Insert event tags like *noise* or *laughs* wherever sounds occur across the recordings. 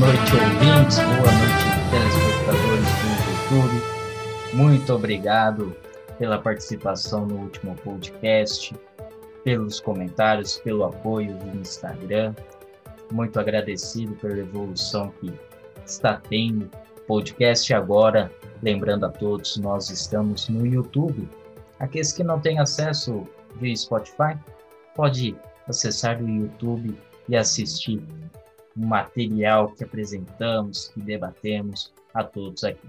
noite, ouvintes, boa noite, telespectadores do YouTube. Muito obrigado pela participação no último podcast, pelos comentários, pelo apoio do Instagram. Muito agradecido pela evolução que está tendo. Podcast agora, lembrando a todos, nós estamos no YouTube. Aqueles que não têm acesso via Spotify, pode acessar o YouTube e assistir o material que apresentamos, que debatemos a todos aqui.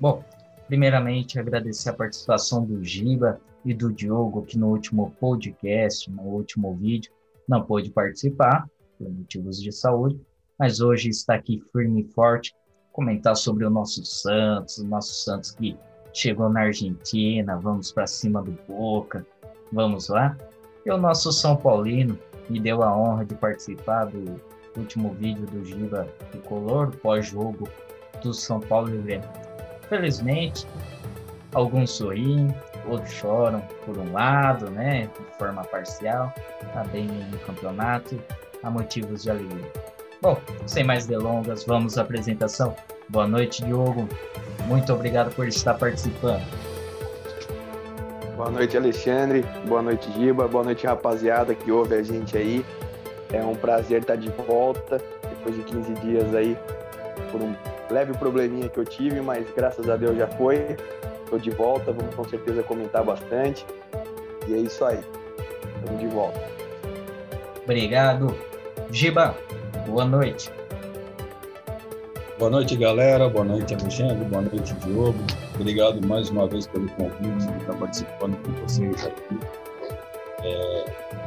Bom, primeiramente agradecer a participação do Giba e do Diogo, que no último podcast, no último vídeo, não pôde participar por motivos de saúde, mas hoje está aqui firme e forte comentar sobre o nosso Santos, o nosso Santos que chegou na Argentina, vamos para cima do Boca, vamos lá. E o nosso São Paulino me deu a honra de participar do último vídeo do Giba Tricolor, pós-jogo do São Paulo e Grêmio. Felizmente, alguns sorriem, outros choram por um lado, né, de forma parcial, tá bem no campeonato, há motivos de alegria. Bom, sem mais delongas, vamos à apresentação. Boa noite, Diogo. Muito obrigado por estar participando. Boa noite, Alexandre. Boa noite, Giba. Boa noite, rapaziada que ouve a gente aí. É um prazer estar de volta depois de 15 dias aí por um leve probleminha que eu tive, mas graças a Deus já foi. Estou de volta, vamos com certeza comentar bastante. E é isso aí. Estamos de volta. Obrigado. Giba, boa noite. Boa noite, galera. Boa noite, Alexandre. Boa noite, Diogo. Obrigado mais uma vez pelo convite de estar participando com vocês aqui. É...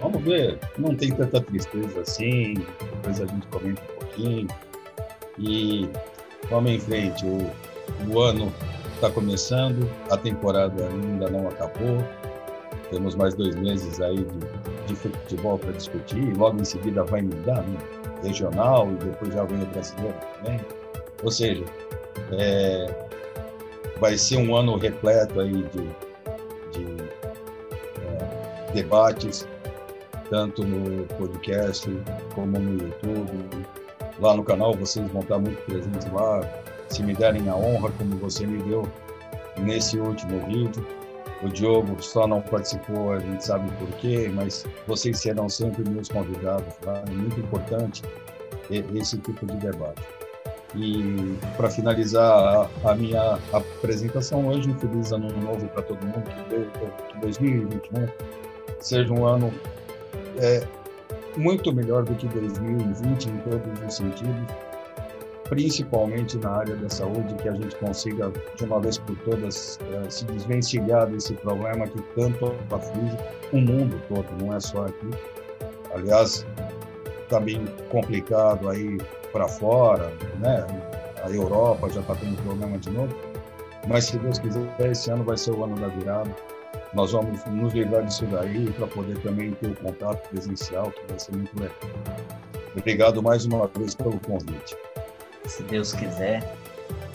Vamos ver, não tem tanta tristeza assim, depois a gente comenta um pouquinho. E vamos em frente. O, o ano está começando, a temporada ainda não acabou. Temos mais dois meses aí de, de futebol para discutir. Logo em seguida vai mudar, né? regional e depois já vem o brasileiro também. Ou seja, é, vai ser um ano repleto aí de, de é, debates, tanto no podcast como no YouTube. Lá no canal vocês vão estar muito presentes lá. Se me derem a honra, como você me deu nesse último vídeo. O Diogo só não participou, a gente sabe por quê, mas vocês serão sempre meus convidados lá. É muito importante esse tipo de debate. E para finalizar a, minha apresentação hoje, um feliz ano novo para todo mundo, que 2021 seja um ano é, muito melhor do que 2020 em todos os sentidos principalmente na área da saúde, que a gente consiga, de uma vez por todas, eh, se desvencilhar desse problema que tanto aflige o mundo todo, não é só aqui. Aliás, está bem complicado aí para fora, né? A Europa já está tendo problema de novo. Mas, se Deus quiser, esse ano vai ser o ano da virada. Nós vamos nos livrar disso daí para poder também ter o contato presencial, que vai ser muito legal. Obrigado mais uma vez pelo convite se Deus quiser,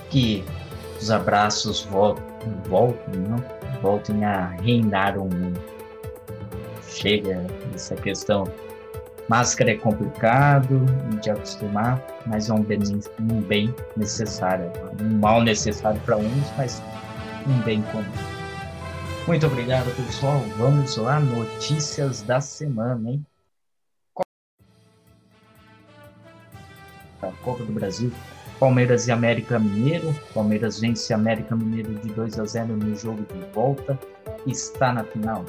que os abraços voltem, voltem, não? voltem a reinar o mundo. Chega essa questão. Máscara é complicado de acostumar, mas é um bem, um bem necessário. Um mal necessário para uns, mas um bem comum. Muito obrigado, pessoal. Vamos lá, notícias da semana, hein? Copa do Brasil, Palmeiras e América Mineiro. Palmeiras vence América Mineiro de 2 a 0 no jogo de volta. Está na final.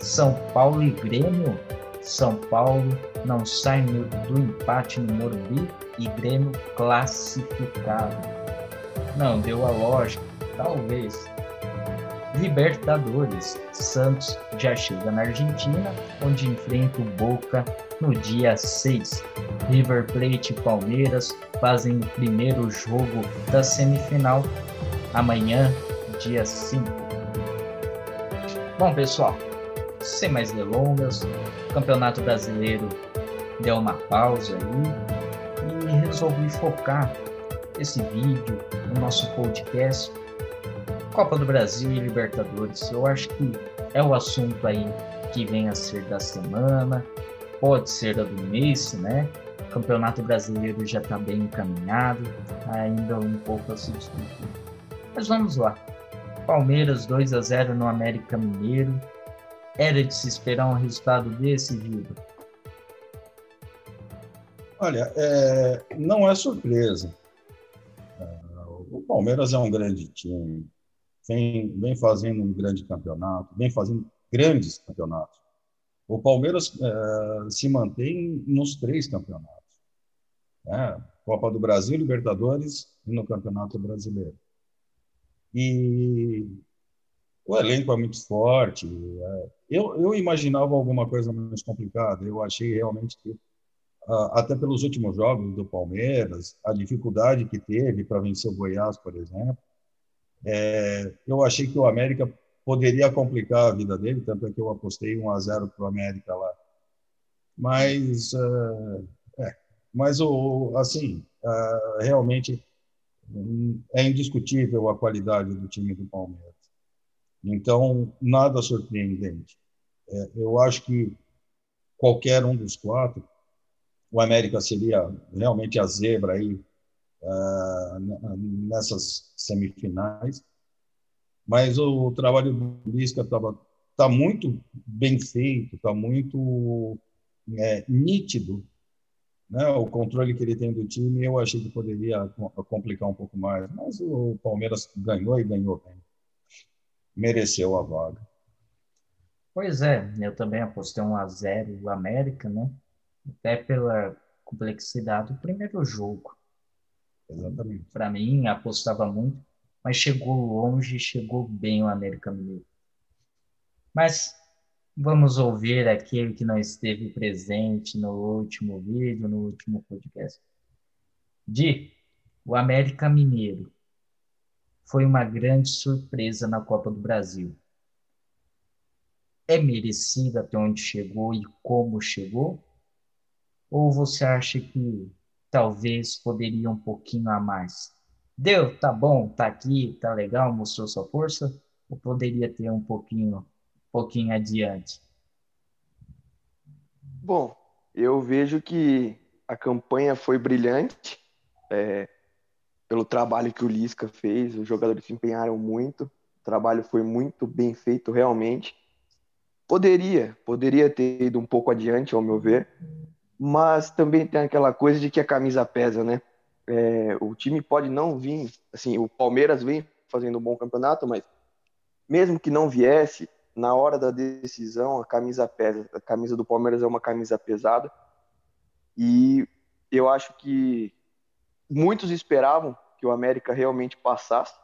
São Paulo e Grêmio. São Paulo não sai do empate no Morumbi e Grêmio classificado. Não deu a lógica, talvez. Libertadores. Santos já chega na Argentina, onde enfrenta o Boca no dia 6. River Plate e Palmeiras fazem o primeiro jogo da semifinal amanhã, dia 5. Bom, pessoal, sem mais delongas, o Campeonato Brasileiro deu uma pausa aí e resolvi focar esse vídeo, no nosso podcast, Copa do Brasil e Libertadores. Eu acho que é o assunto aí que vem a ser da semana, pode ser da do mês, né? Campeonato Brasileiro já está bem encaminhado, ainda um pouco a se discutir. Mas vamos lá. Palmeiras 2 a 0 no América Mineiro. Era de se esperar um resultado desse, Giba? Olha, é, não é surpresa. É, o Palmeiras é um grande time, vem, vem fazendo um grande campeonato, vem fazendo grandes campeonatos. O Palmeiras é, se mantém nos três campeonatos. Né? Copa do Brasil, Libertadores e no Campeonato Brasileiro. E o elenco é muito forte. É, eu, eu imaginava alguma coisa mais complicada. Eu achei realmente que, até pelos últimos jogos do Palmeiras, a dificuldade que teve para vencer o Goiás, por exemplo, é, eu achei que o América poderia complicar a vida dele, tanto é que eu apostei 1 a 0 para o América lá. Mas, uh, é, mas o, assim, uh, realmente é indiscutível a qualidade do time do Palmeiras. Então, nada surpreendente. É, eu acho que qualquer um dos quatro, o América seria realmente a zebra aí nessas semifinais. Mas o trabalho do Lisca estava tá muito bem feito, está muito é, nítido né, o controle que ele tem do time, eu achei que poderia complicar um pouco mais. Mas o Palmeiras ganhou e ganhou bem. Mereceu a vaga. Pois é, eu também apostei um a 0 o América, né? Até pela complexidade do primeiro jogo. Exatamente. Para mim, apostava muito, mas chegou longe, chegou bem o América Mineiro. Mas Vamos ouvir aquele que não esteve presente no último vídeo, no último podcast. De o América Mineiro foi uma grande surpresa na Copa do Brasil. É merecido até onde chegou e como chegou? Ou você acha que talvez poderia um pouquinho a mais? Deu, tá bom, tá aqui, tá legal, mostrou sua força? Ou poderia ter um pouquinho pouquinho adiante? Bom, eu vejo que a campanha foi brilhante, é, pelo trabalho que o Lisca fez, os jogadores se empenharam muito, o trabalho foi muito bem feito realmente. Poderia, poderia ter ido um pouco adiante, ao meu ver, mas também tem aquela coisa de que a camisa pesa, né? É, o time pode não vir, assim, o Palmeiras vem fazendo um bom campeonato, mas mesmo que não viesse, na hora da decisão, a camisa pesa. A camisa do Palmeiras é uma camisa pesada. E eu acho que muitos esperavam que o América realmente passasse,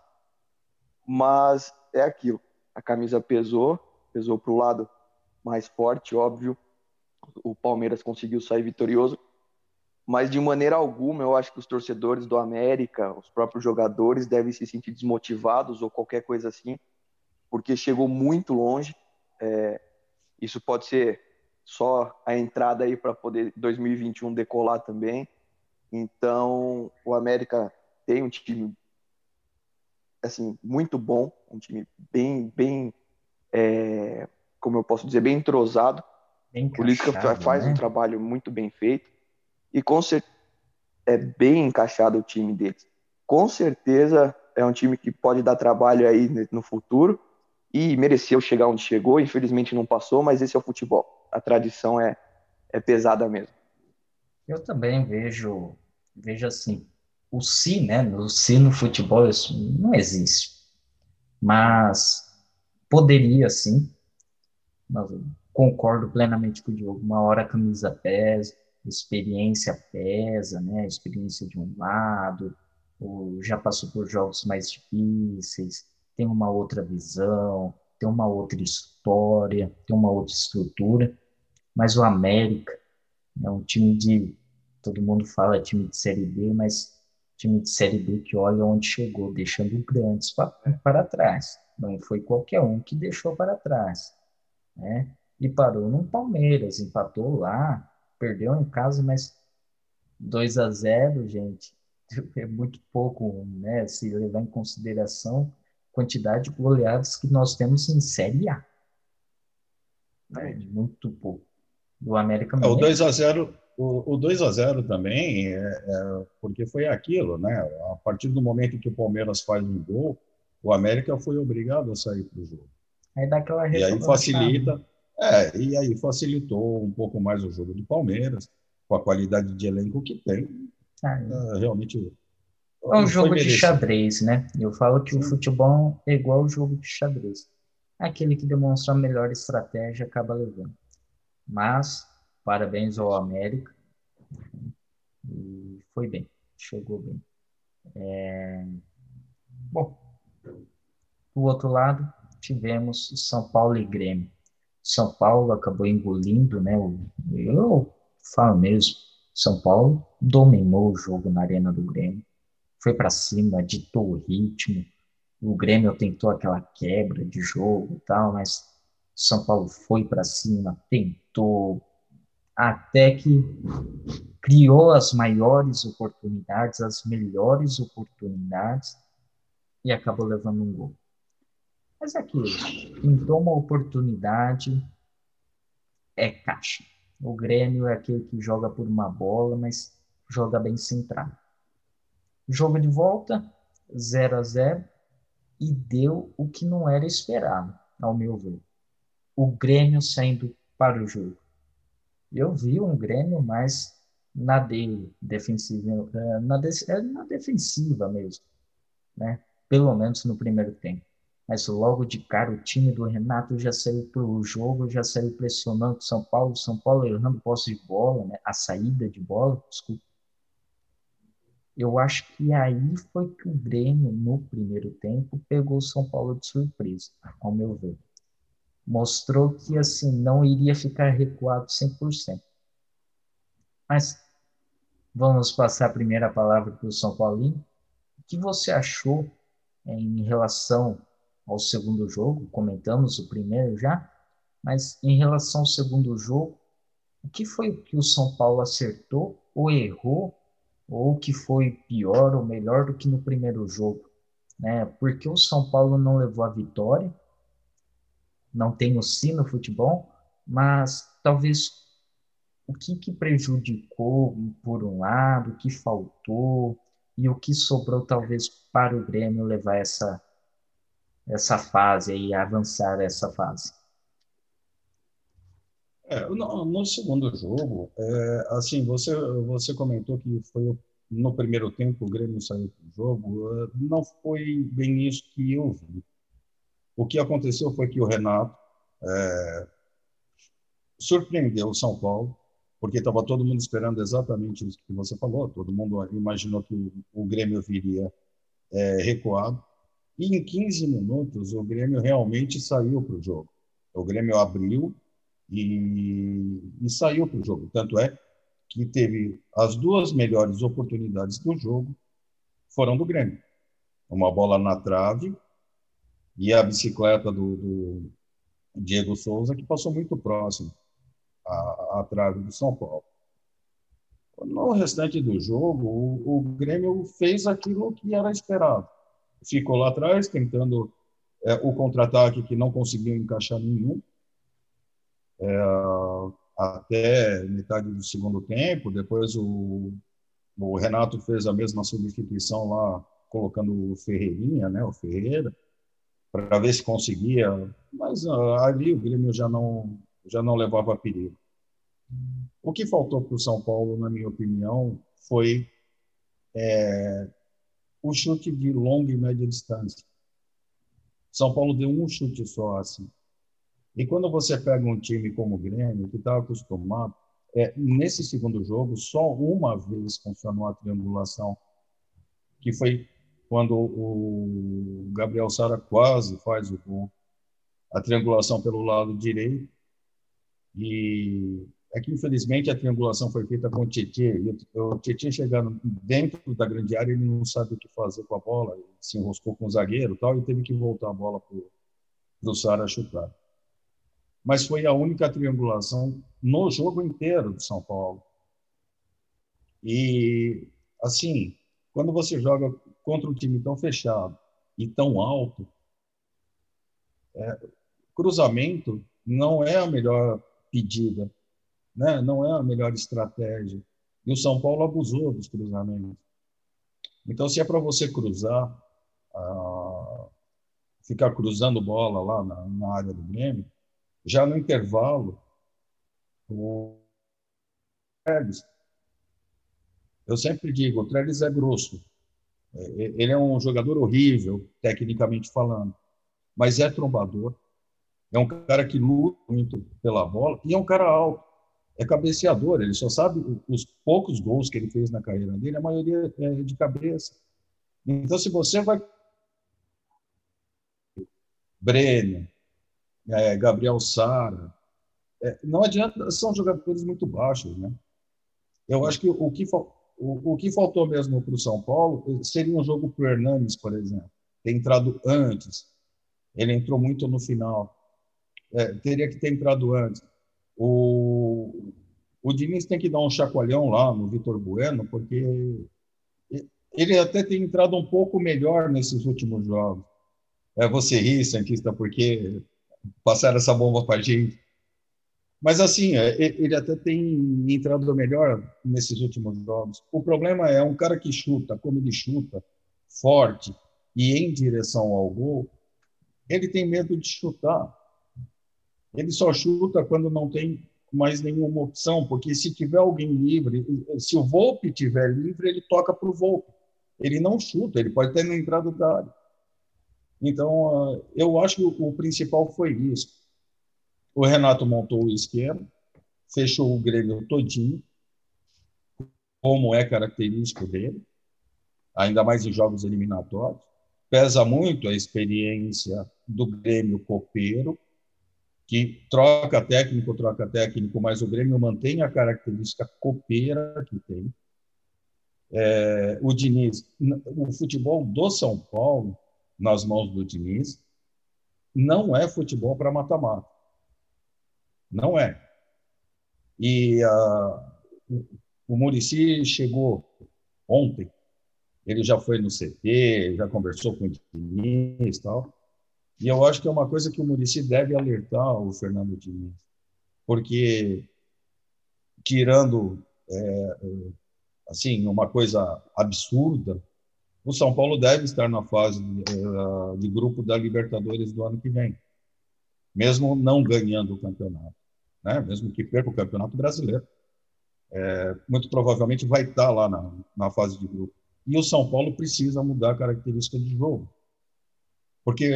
mas é aquilo. A camisa pesou, pesou para o lado mais forte, óbvio. O Palmeiras conseguiu sair vitorioso, mas de maneira alguma eu acho que os torcedores do América, os próprios jogadores, devem se sentir desmotivados ou qualquer coisa assim porque chegou muito longe. É, isso pode ser só a entrada aí para poder 2021 decolar também. Então, o América tem um time assim muito bom, um time bem, bem, é, como eu posso dizer, bem entrosado. Bem o Lisca faz né? um trabalho muito bem feito e com certeza é bem encaixado o time deles. Com certeza é um time que pode dar trabalho aí no futuro e mereceu chegar onde chegou. Infelizmente não passou, mas esse é o futebol. A tradição é, é pesada mesmo. Eu também vejo, vejo assim, o si, né? O si no futebol isso não existe, mas poderia sim. Mas concordo plenamente com o Diogo. Uma hora a camisa pesa, experiência pesa, né? A experiência de um lado, ou já passou por jogos mais difíceis tem uma outra visão, tem uma outra história, tem uma outra estrutura. Mas o América é um time de. Todo mundo fala time de Série B, mas time de Série B que olha onde chegou, deixando grandes para, para trás. Não foi qualquer um que deixou para trás. Né? E parou no Palmeiras, empatou lá, perdeu em casa, mas 2 a 0 gente, *laughs* é muito pouco, né? Se levar em consideração quantidade de goleadas que nós temos em Série A. É muito pouco. Do América é, O 2 a 0 o, o 2 a 0 também, é, é, porque foi aquilo, né? A partir do momento que o Palmeiras faz um gol, o América foi obrigado a sair para o jogo. Aí dá aquela E aí facilita, é, e aí facilitou um pouco mais o jogo do Palmeiras, com a qualidade de elenco que tem. Ah, é, realmente. É um jogo de xadrez, né? Eu falo que Sim. o futebol é igual ao jogo de xadrez. Aquele que demonstra a melhor estratégia acaba levando. Mas Parabéns ao América. E foi bem, chegou bem. É... Bom, do outro lado, tivemos São Paulo e Grêmio. São Paulo acabou engolindo, né? Eu falo mesmo, São Paulo dominou o jogo na arena do Grêmio, foi para cima, ditou o ritmo. O Grêmio tentou aquela quebra de jogo tal, mas São Paulo foi para cima, tentou, até que criou as maiores oportunidades, as melhores oportunidades e acabou levando um gol. Mas é aquilo, pintou uma oportunidade, é caixa. O Grêmio é aquele que joga por uma bola, mas joga bem centrado. Jogo de volta, 0 a 0 e deu o que não era esperado, ao meu ver. O Grêmio saindo para o jogo eu vi um Grêmio mais na dele, defensiva, eh, na, de, eh, na defensiva mesmo, né? Pelo menos no primeiro tempo. Mas logo de cara o time do Renato já saiu para o jogo, já saiu pressionando o São Paulo, São Paulo errando posse de bola, né? a saída de bola, desculpa. Eu acho que aí foi que o Grêmio, no primeiro tempo, pegou o São Paulo de surpresa, ao meu ver mostrou que assim não iria ficar recuado 100%. Mas vamos passar a primeira palavra para o São Paulino. O que você achou em relação ao segundo jogo? Comentamos o primeiro já, mas em relação ao segundo jogo, o que foi que o São Paulo acertou ou errou, ou que foi pior ou melhor do que no primeiro jogo? Né? Porque o São Paulo não levou a vitória, não tem o si no futebol, mas talvez o que, que prejudicou por um lado, o que faltou e o que sobrou talvez para o Grêmio levar essa essa fase e avançar essa fase. É, no, no, segundo jogo, é, assim, você você comentou que foi no primeiro tempo o Grêmio saiu do jogo, não foi bem isso que eu vi. O que aconteceu foi que o Renato é, surpreendeu o São Paulo, porque estava todo mundo esperando exatamente isso que você falou, todo mundo imaginou que o, o Grêmio viria é, recuado, e em 15 minutos o Grêmio realmente saiu para o jogo. O Grêmio abriu e, e saiu para o jogo. Tanto é que teve as duas melhores oportunidades do jogo foram do Grêmio. Uma bola na trave e a bicicleta do, do, Diego Souza, que passou muito próximo à, à trave do São Paulo. No restante do jogo, o, o Grêmio fez aquilo que era esperado. Ficou lá atrás, tentando é, o contra-ataque que não conseguiu encaixar nenhum. É, até metade do segundo tempo. Depois o, o Renato fez a mesma substituição lá, colocando o Ferreirinha, né, o Ferreira para ver se conseguia, mas uh, ali o Grêmio já não já não levava perigo. O que faltou para o São Paulo, na minha opinião, foi é, o chute de longa e média distância. São Paulo deu um chute só assim. E quando você pega um time como o Grêmio, que está acostumado, é, nesse segundo jogo, só uma vez funcionou a triangulação, que foi quando o Gabriel Sara quase faz o gol, a triangulação pelo lado direito, e é que infelizmente a triangulação foi feita com o Tietchan, e o Tietchan chegando dentro da grande área, ele não sabe o que fazer com a bola, se enroscou com o zagueiro tal, e teve que voltar a bola para o Sara chutar. Mas foi a única triangulação no jogo inteiro do São Paulo. E, assim, quando você joga contra um time tão fechado e tão alto, é, cruzamento não é a melhor pedida. Né? não é a melhor estratégia. E o São Paulo abusou dos cruzamentos. Então, se é para você cruzar, uh, ficar cruzando bola lá na, na, área do Grêmio, já no intervalo, o Trellis, eu sempre digo, o Trellis é grosso. É, ele é um jogador horrível, tecnicamente falando, mas é trombador. É um cara que luta muito pela bola e é um cara alto. É cabeceador, ele só sabe os poucos gols que ele fez na carreira dele, a maioria é de cabeça. Então, se você vai. Brenner, é, Gabriel Sara, é, não adianta, são jogadores muito baixos, né? Eu acho que o que, o, o que faltou mesmo para o São Paulo seria um jogo para o Hernanes, por exemplo, ter entrado antes. Ele entrou muito no final. É, teria que ter entrado antes. O, o Diniz tem que dar um chacoalhão lá no Vitor Bueno, porque ele até tem entrado um pouco melhor nesses últimos jogos. É, você ri, Santista, porque passaram essa bomba para a gente. Mas, assim, é, ele até tem entrado melhor nesses últimos jogos. O problema é um cara que chuta, como ele chuta, forte e em direção ao gol, ele tem medo de chutar. Ele só chuta quando não tem mais nenhuma opção, porque se tiver alguém livre, se o Volpe tiver livre, ele toca para o Volpe. Ele não chuta, ele pode ter na entrada da área. Então, ah, eu acho que o principal foi isso. O Renato montou o esquema, fechou o Grêmio todinho, como é característico dele, ainda mais em jogos eliminatórios. Pesa muito a experiência do Grêmio copeiro, que troca técnico, troca técnico, mas o Grêmio mantém a característica copeira que tem. É, o Diniz, o futebol do São Paulo, nas mãos do Diniz, não é futebol para mata-mata. Não é. E a, o Murici chegou ontem, ele já foi no CT, já conversou com o Diniz e tal. E eu acho que é uma coisa que o Murici deve alertar o Fernando Diniz, porque tirando é, assim uma coisa absurda, o São Paulo deve estar na fase de, é, de grupo da Libertadores do ano que vem, mesmo não ganhando o campeonato, né? Mesmo que perca o campeonato brasileiro, é, muito provavelmente vai estar lá na, na fase de grupo. E o São Paulo precisa mudar a característica de jogo, porque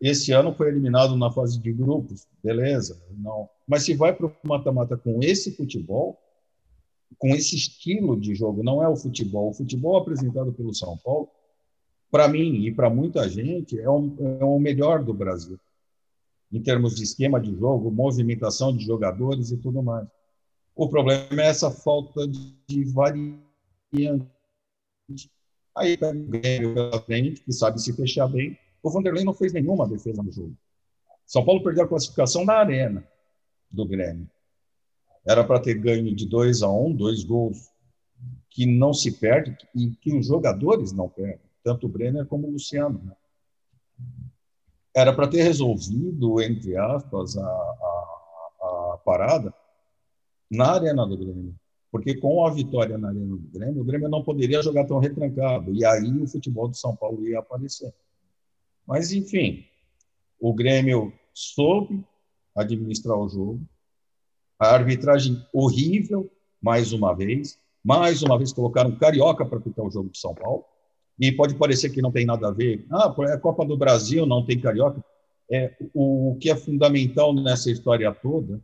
esse ano foi eliminado na fase de grupos, beleza, não. Mas se vai para o mata-mata com esse futebol, com esse estilo de jogo, não é o futebol. O futebol apresentado pelo São Paulo, para mim e para muita gente, é o, é o melhor do Brasil, em termos de esquema de jogo, movimentação de jogadores e tudo mais. O problema é essa falta de variante. Aí pega o Grêmio pela frente, que sabe se fechar bem, o Vanderlei não fez nenhuma defesa no jogo. São Paulo perdeu a classificação na arena do Grêmio. Era para ter ganho de 2 a 1, um, dois gols que não se perde e que os jogadores não perdem, tanto o Brenner como o Luciano. Né? Era para ter resolvido, entre aspas, a, a, a parada na arena do Grêmio porque com a vitória na Arena do Grêmio, o Grêmio não poderia jogar tão retrancado, e aí o futebol do São Paulo ia aparecer. Mas, enfim, o Grêmio soube administrar o jogo. A arbitragem horrível, mais uma vez. Mais uma vez colocaram Carioca para pitar o jogo de São Paulo. E pode parecer que não tem nada a ver. Ah, é a Copa do Brasil, não tem Carioca. É, o, o que é fundamental nessa história toda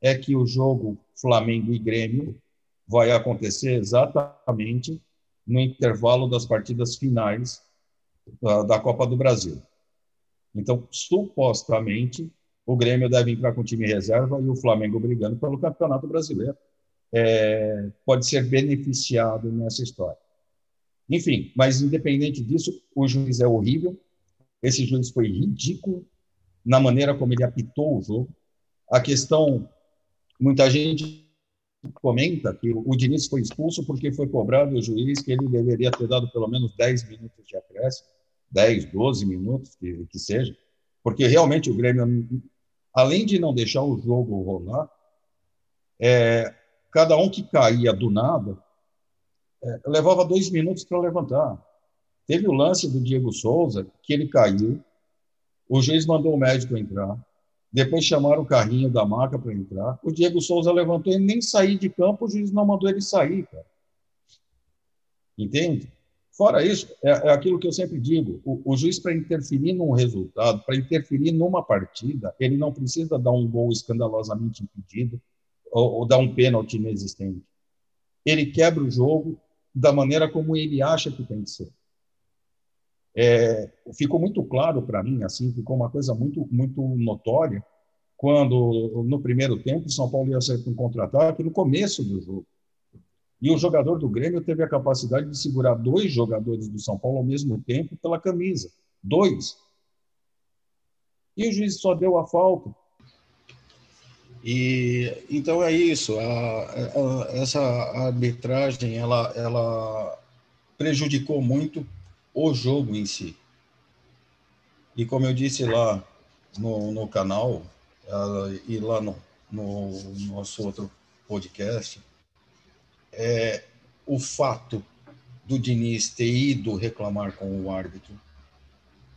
é que o jogo Flamengo e Grêmio vai acontecer exatamente no intervalo das partidas finais da, da Copa do Brasil. Então, supostamente, o Grêmio deve entrar com time reserva e o Flamengo brigando pelo Campeonato Brasileiro. É, pode ser beneficiado nessa história. Enfim, mas independente disso, o juiz é horrível. Esse juiz foi ridículo na maneira como ele apitou o jogo. A questão, muita gente comenta que o Diniz foi expulso porque foi cobrado o juiz que ele deveria ter dado pelo menos 10 minutos de acréscimo. 10, 12 minutos, que, que seja, porque realmente o Grêmio, além de não deixar o jogo rolar, É, cada um que caía do nada é, levava dois minutos para levantar. Teve o lance do Diego Souza, que ele caiu, o juiz mandou o médico entrar, depois chamaram o carrinho da maca para entrar, o Diego Souza levantou e nem sair de campo, o juiz não mandou ele sair, cara. Entende? Fora isso, é, é aquilo que eu sempre digo: o, o juiz, para interferir num resultado, para interferir numa partida, ele não precisa dar um gol escandalosamente impedido ou, ou dar um pênalti inexistente. Ele quebra o jogo da maneira como ele acha que tem que ser. É, ficou muito claro para mim, assim, ficou uma coisa muito, muito notória, quando no primeiro tempo São Paulo ia com um contra-ataque no começo do jogo. E o jogador do Grêmio teve a capacidade de segurar dois jogadores do São Paulo ao mesmo tempo pela camisa. Dois. E o juiz só deu a falta. E então é isso. A, a, essa arbitragem ela, ela prejudicou muito o jogo em si. E como eu disse lá no, no canal e lá no, no nosso outro podcast, é, o fato do Diniz ter ido reclamar com o árbitro,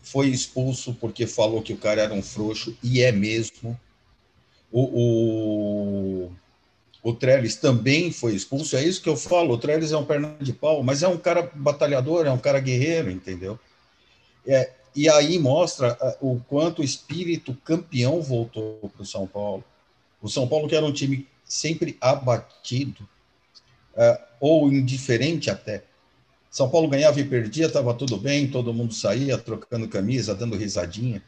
foi expulso porque falou que o cara era um frouxo, e é mesmo. O, o, o Trellis também foi expulso, é isso que eu falo, o Trellis é um perna de pau, mas é um cara batalhador, é um cara guerreiro, entendeu? É, e aí mostra o quanto o espírito campeão voltou para o São Paulo. O São Paulo, que era um time sempre abatido, ou indiferente até. São Paulo ganhava e perdia, estava tudo bem, todo mundo saía trocando camisa, dando risadinha.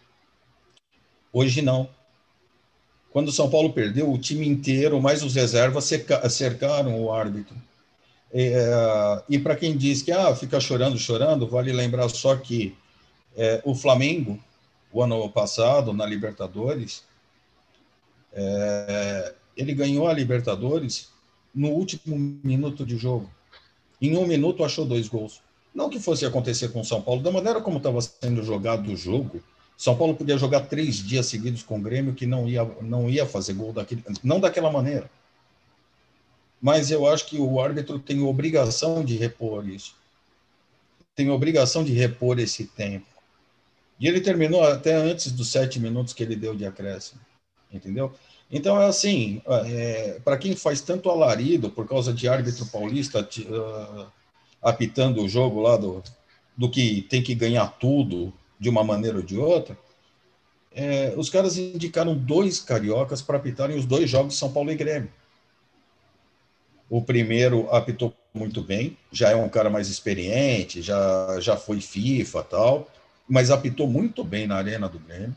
Hoje não. Quando São Paulo perdeu, o time inteiro, mais os reservas, cercaram o árbitro. É, e para quem diz que ah, fica chorando, chorando, vale lembrar só que é, o Flamengo, o ano passado, na Libertadores, é, ele ganhou a Libertadores no último minuto de jogo. Em um minuto achou dois gols. Não que fosse acontecer com o São Paulo, da maneira como estava sendo jogado o jogo, São Paulo podia jogar três dias seguidos com o Grêmio que não ia, não ia fazer gol daquele, não daquela maneira. Mas eu acho que o árbitro tem obrigação de repor isso. Tem obrigação de repor esse tempo. E ele terminou até antes dos sete minutos que ele deu de acréscimo. Entendeu? Então, é assim, é, para quem faz tanto alarido por causa de árbitro paulista uh, apitando o jogo lá do, do que tem que ganhar tudo de uma maneira ou de outra, é, os caras indicaram dois cariocas para apitarem os dois jogos de São Paulo e Grêmio. O primeiro apitou muito bem, já é um cara mais experiente, já, já foi FIFA tal, mas apitou muito bem na arena do Grêmio.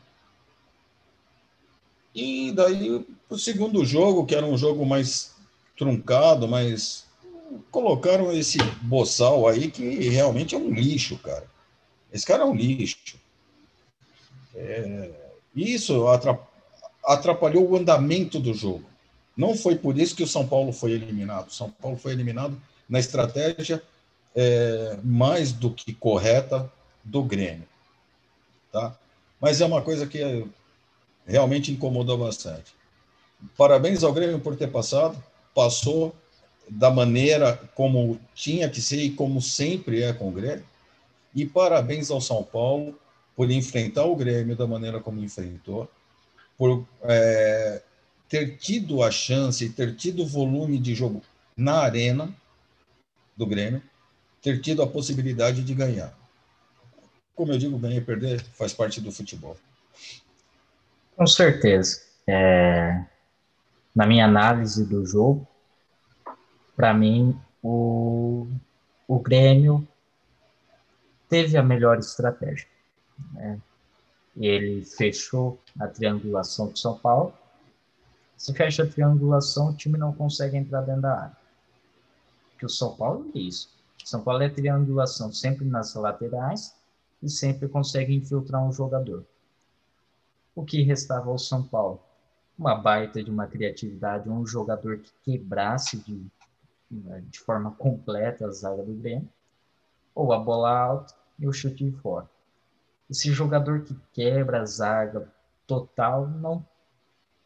E daí, o segundo jogo, que era um jogo mais truncado, mas colocaram esse boçal aí que realmente é um lixo, cara. Esse cara é um lixo. É, isso atrapalhou o andamento do jogo. Não foi por isso que o São Paulo foi eliminado. O São Paulo foi eliminado na estratégia é, mais do que correta do Grêmio. Tá? Mas é uma coisa que realmente incomodou bastante. Parabéns ao Grêmio por ter passado, passou da maneira como tinha que ser e como sempre é com o Grêmio. E parabéns ao São Paulo por enfrentar o Grêmio da maneira como enfrentou, por é, ter tido a chance, ter tido o volume de jogo na arena do Grêmio, ter tido a possibilidade de ganhar. Como eu digo, ganhar e perder faz parte do futebol. Com certeza. É, na minha análise do jogo, para mim, o, o Grêmio teve a melhor estratégia. Né? Ele fechou a triangulação do São Paulo. Se fecha a triangulação, o time não consegue entrar dentro da área. Que o São Paulo é isso. São Paulo é triangulação sempre nas laterais e sempre consegue infiltrar um jogador o que restava ao São Paulo? Uma baita de uma criatividade, um jogador que quebrasse de, de forma completa a zaga do Grêmio, ou a bola alta e o chute de fora. Esse jogador que quebra a zaga total não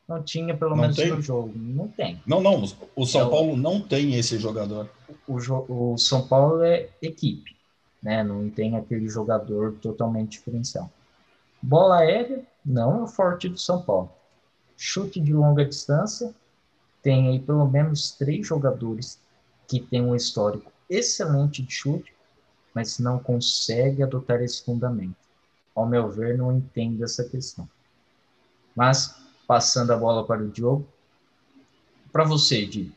não tinha pelo não menos tem? no jogo. Não tem. Não, não. O São então, Paulo não tem esse jogador. O, o São Paulo é equipe, né? Não tem aquele jogador totalmente diferencial. Bola aérea não é o forte do São Paulo. Chute de longa distância tem aí pelo menos três jogadores que têm um histórico excelente de chute, mas não consegue adotar esse fundamento. Ao meu ver, não entendo essa questão. Mas, passando a bola para o Diogo, para você, Di,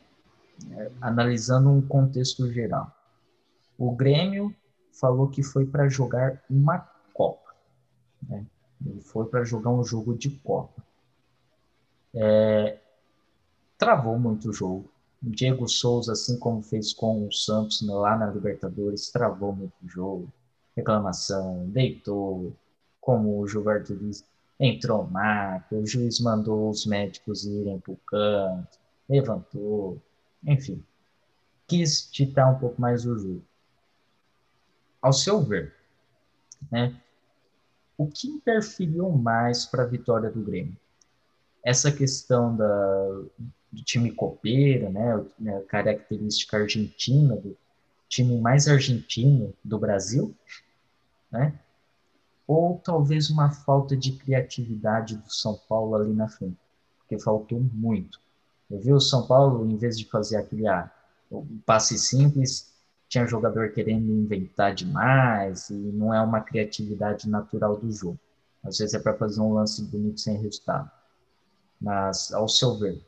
é, analisando um contexto geral. O Grêmio falou que foi para jogar uma Copa. Né? Ele foi para jogar um jogo de Copa. É, travou muito o jogo. O Diego Souza, assim como fez com o Santos lá na Libertadores, travou muito o jogo. Reclamação, deitou, como o Gilberto disse, entrou marca, o juiz mandou os médicos irem para o canto, levantou, enfim. Quis ditar um pouco mais o jogo. Ao seu ver, né, o que interferiu mais para a vitória do Grêmio? Essa questão da, do time copeiro, né, a característica argentina, do time mais argentino do Brasil, né? Ou talvez uma falta de criatividade do São Paulo ali na frente, porque faltou muito. Eu vi o São Paulo, em vez de fazer aquele ah, passe simples, tinha jogador querendo inventar demais e não é uma criatividade natural do jogo. Às vezes é para fazer um lance bonito sem resultado. Mas, ao seu ver,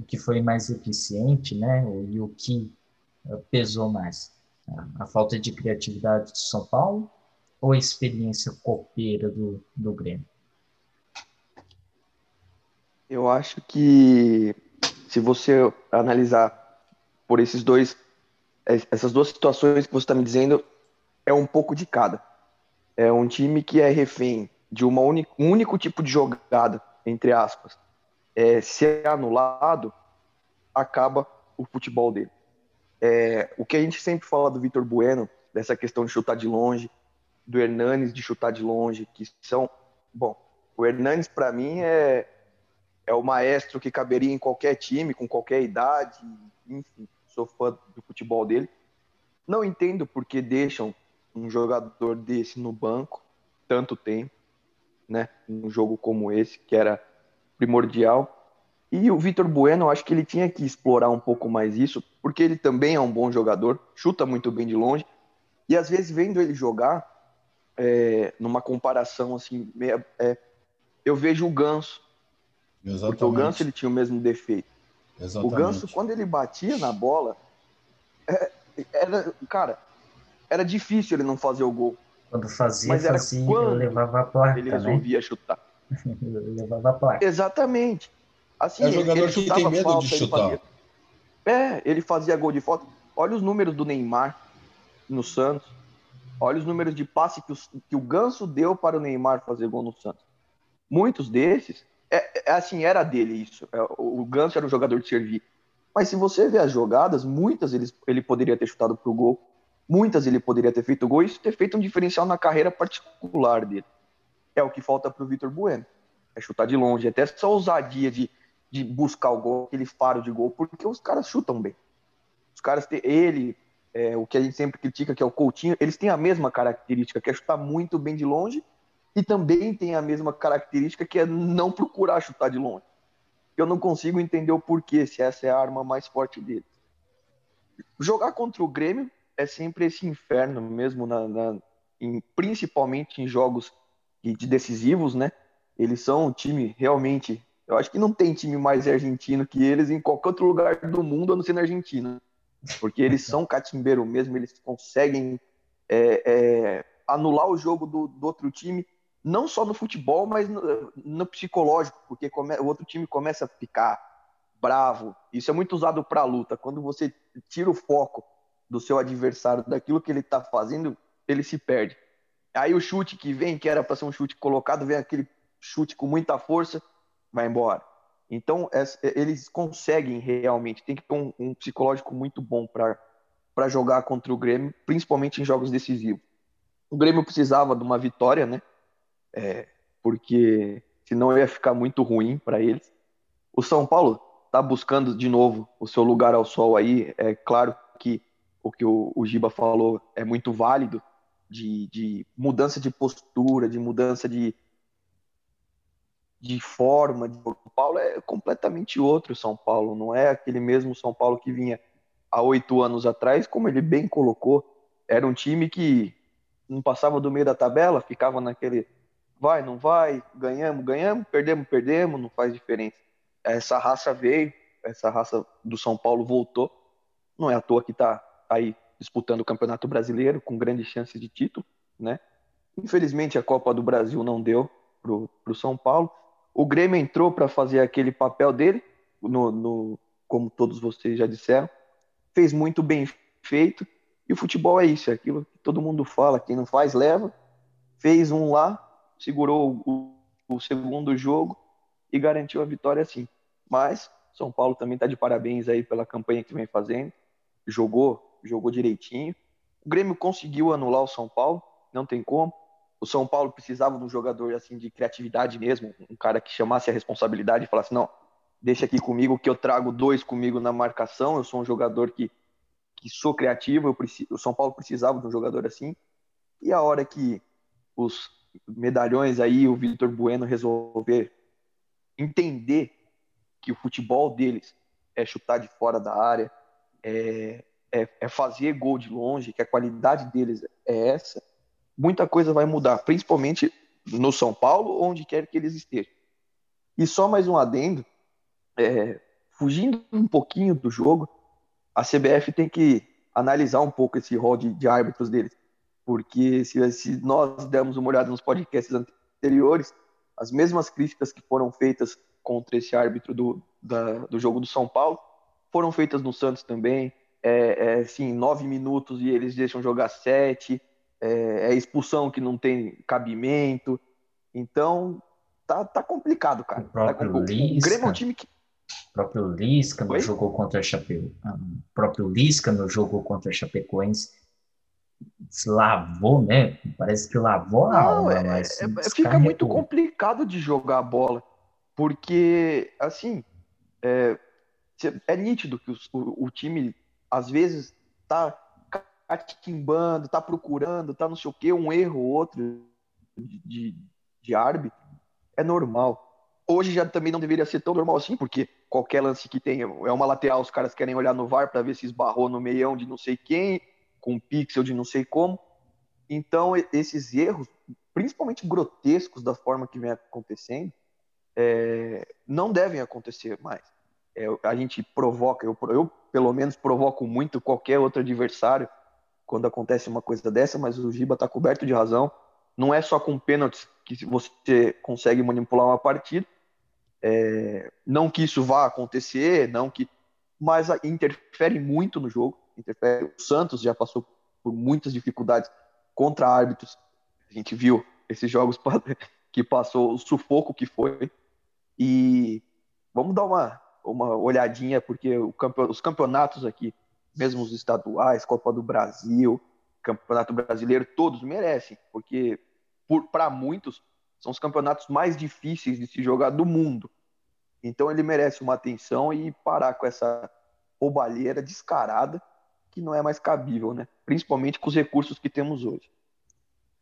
o que foi mais eficiente, né? E o que eh, pesou mais? A falta de criatividade do São Paulo ou a experiência copeira do, do Grêmio? Eu acho que se você analisar por esses dois, essas duas situações que você está me dizendo, é um pouco de cada. É um time que é refém de uma um único tipo de jogada, entre aspas, é, se é anulado, acaba o futebol dele. É, o que a gente sempre fala do Vitor Bueno, dessa questão de chutar de longe, do Hernanes de chutar de longe, que são. Bom, o Hernanes, para mim, é, é o maestro que caberia em qualquer time, com qualquer idade, enfim, sou fã do futebol dele. Não entendo por que deixam um jogador desse no banco tanto tempo, né? Um jogo como esse, que era primordial. E o Vitor Bueno, eu acho que ele tinha que explorar um pouco mais isso, porque ele também é um bom jogador, chuta muito bem de longe. E às vezes, vendo ele jogar, é, numa comparação assim, é, eu vejo o Ganso. Exatamente. Porque o Ganso ele tinha o mesmo defeito. Exatamente. O Ganso, quando ele batia na bola, é, era, cara, era difícil ele não fazer o gol. Quando fazia, Mas era fazia, quando levava a placa, ele né? resolvia né? chutar. *laughs* levava a placa. Exatamente. Assim, é jogador que tem medo falta, de chutar. Ele fazia, é, ele fazia gol de falta. Olha os números do Neymar no Santos. Olha os números de passe que o, que o Ganso deu para o Neymar fazer gol no Santos. Muitos desses, é, é assim, era dele isso. É, o Ganso era um jogador de servir. Mas se você vê as jogadas, muitas ele, ele poderia ter chutado para o gol. Muitas ele poderia ter feito gol e isso ter feito um diferencial na carreira particular dele. É o que falta para o Vitor Bueno. É chutar de longe, até essa ousadia de, de buscar o gol, aquele faro de gol, porque os caras chutam bem. Os caras, têm, ele, é, o que a gente sempre critica, que é o Coutinho, eles têm a mesma característica, que é chutar muito bem de longe, e também tem a mesma característica, que é não procurar chutar de longe. Eu não consigo entender o porquê, se essa é a arma mais forte dele. Jogar contra o Grêmio é sempre esse inferno mesmo, na, na em, principalmente em jogos de decisivos, né? Eles são um time realmente. Eu acho que não tem time mais argentino que eles em qualquer outro lugar do mundo, a não ser na Argentina. Porque eles são catimbeiro mesmo, eles conseguem é, é, anular o jogo do, do, outro time, não só no futebol, mas no, no psicológico, porque come, o outro time começa a ficar bravo. Isso é muito usado para luta. Quando você tira o foco do seu adversário, daquilo que ele está fazendo, ele se perde. Aí o chute que vem, que era para ser um chute colocado, vem aquele chute com muita força, vai embora. Então, eles conseguem realmente, tem que ter um, um psicológico muito bom para jogar contra o Grêmio, principalmente em jogos decisivos. O Grêmio precisava de uma vitória, né? É, porque senão ia ficar muito ruim para eles. o São Paulo está buscando de novo o seu lugar ao sol aí. É claro que o que o, o Giba falou é muito válido de, de mudança de postura, de mudança de, de forma. De São Paulo é completamente outro São Paulo, não é aquele mesmo São Paulo que vinha há oito anos atrás, como ele bem colocou. Era um time que não passava do meio da tabela, ficava naquele vai, não vai, ganhamos, ganhamos, perdemos, perdemos, não faz diferença. Essa raça veio, essa raça do São Paulo voltou. Não é à toa que está aí disputando o Campeonato Brasileiro com grandes chances de título, né? Infelizmente a Copa do Brasil não deu pro, pro São Paulo. O Grêmio entrou para fazer aquele papel dele, no, no, como todos vocês já disseram, fez muito bem feito. E o futebol é isso, é aquilo que todo mundo fala, quem não faz leva. Fez um lá, segurou o, o segundo jogo e garantiu a vitória assim. Mas São Paulo também está de parabéns aí pela campanha que vem fazendo. Jogou, jogou direitinho. O Grêmio conseguiu anular o São Paulo, não tem como. O São Paulo precisava de um jogador assim de criatividade mesmo, um cara que chamasse a responsabilidade e falasse: "Não, deixa aqui comigo que eu trago dois comigo na marcação. Eu sou um jogador que que sou criativo, eu preciso, o São Paulo precisava de um jogador assim. E a hora que os medalhões aí, o Vitor Bueno resolver entender que o futebol deles é chutar de fora da área, é, é, é fazer gol de longe, que a qualidade deles é essa, muita coisa vai mudar, principalmente no São Paulo, onde quer que eles estejam. E só mais um adendo, é, fugindo um pouquinho do jogo, a CBF tem que analisar um pouco esse rol de, de árbitros deles. Porque se, se, nós dermos uma olhada nos podcasts anteriores, as mesmas críticas que foram feitas contra esse árbitro do, da, do jogo do São Paulo foram feitas no Santos também. É, é assim, nove minutos e eles deixam jogar sete. É, é expulsão que não tem cabimento. Então, tá, tá complicado, cara. O próprio tá, o, o Grêmio é um time que o próprio Lisca no jogo contra a Chape... Ah, o próprio Lisca no jogo contra a Chapecoense lavou, né? Parece que lavou a Não, alma, é, mas é, fica muito complicado de jogar a bola, porque assim é, é nítido que o, o, time às vezes tá catimbando, tá procurando, tá não sei o que, um erro ou outro de, de, de árbitro é normal. Hoje já também não deveria ser tão normal assim, porque qualquer lance que tem é uma lateral, os caras querem olhar no VAR para ver se esbarrou no meião de não sei quem, com pixel de não sei como. Então, esses erros, principalmente grotescos da forma que vem acontecendo, é, não devem acontecer mais. É, a gente provoca, eu, eu pelo menos provoco muito qualquer outro adversário quando acontece uma coisa dessa, mas o Giba está coberto de razão. Não é só com pênaltis que você consegue manipular uma partida, é, não que isso vá acontecer, não que, mas interfere muito no jogo. Interfere. O Santos já passou por muitas dificuldades contra árbitros. A gente viu esses jogos *laughs* que passou o sufoco que foi. E vamos dar uma, uma olhadinha, porque os campeonatos aqui, mesmo os estaduais, Copa do Brasil, Campeonato Brasileiro, todos merecem, porque para muitos são os campeonatos mais difíceis de se jogar do mundo. Então ele merece uma atenção e parar com essa roubalheira descarada que não é mais cabível, né? Principalmente com os recursos que temos hoje.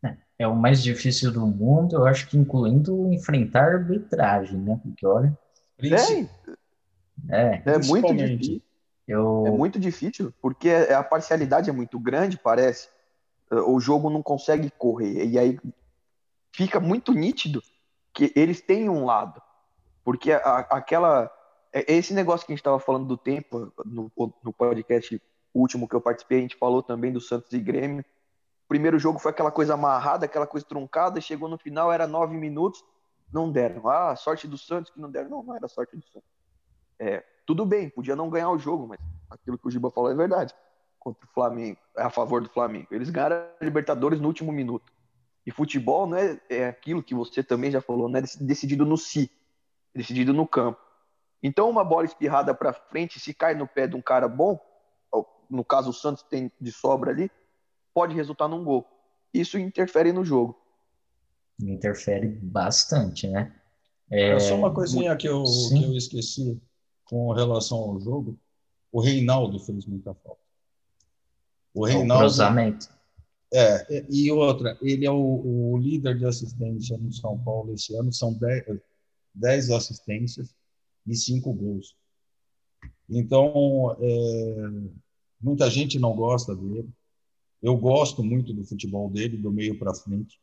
É, é o mais difícil do mundo, eu acho que incluindo enfrentar arbitragem, né? Porque olha. É, é, é muito difícil. Eu... É muito difícil, porque a parcialidade é muito grande, parece. O jogo não consegue correr. E aí fica muito nítido que eles têm um lado. Porque a, aquela. É, esse negócio que a gente estava falando do tempo, no, no podcast último que eu participei, a gente falou também do Santos e Grêmio. O primeiro jogo foi aquela coisa amarrada, aquela coisa truncada, chegou no final, era nove minutos, não deram. Ah, sorte do Santos que não deram. Não, não era sorte do Santos. É, tudo bem, podia não ganhar o jogo, mas aquilo que o Giba falou é verdade. Contra o Flamengo, é a favor do Flamengo. Eles ganharam a Libertadores no último minuto. E futebol não é, é aquilo que você também já falou, não é decidido no si, decidido no campo. Então, uma bola espirrada para frente, se cai no pé de um cara bom, no caso o Santos tem de sobra ali, pode resultar num gol. Isso interfere no jogo. Interfere bastante, né? É, é só uma coisinha que eu, que eu esqueci com relação ao jogo. O Reinaldo fez muita falta. O Reinaldo. O cruzamento. É, e outra, ele é o, o, líder de assistência no São Paulo esse ano, são 10, assistências e 5 gols. Então, é, muita gente não gosta dele. Eu gosto muito do futebol dele, do meio para frente.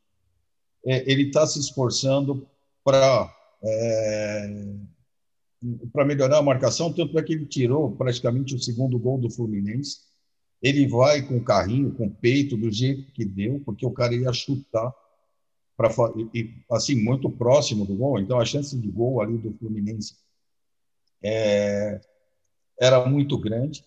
É, ele está se esforçando para é, para melhorar a marcação, tanto é que ele tirou praticamente o segundo gol do Fluminense. Ele vai com o carrinho, com o peito, do jeito que deu, porque o cara ia chutar para assim muito próximo do gol. Então a chance de gol ali do Fluminense é, era muito grande.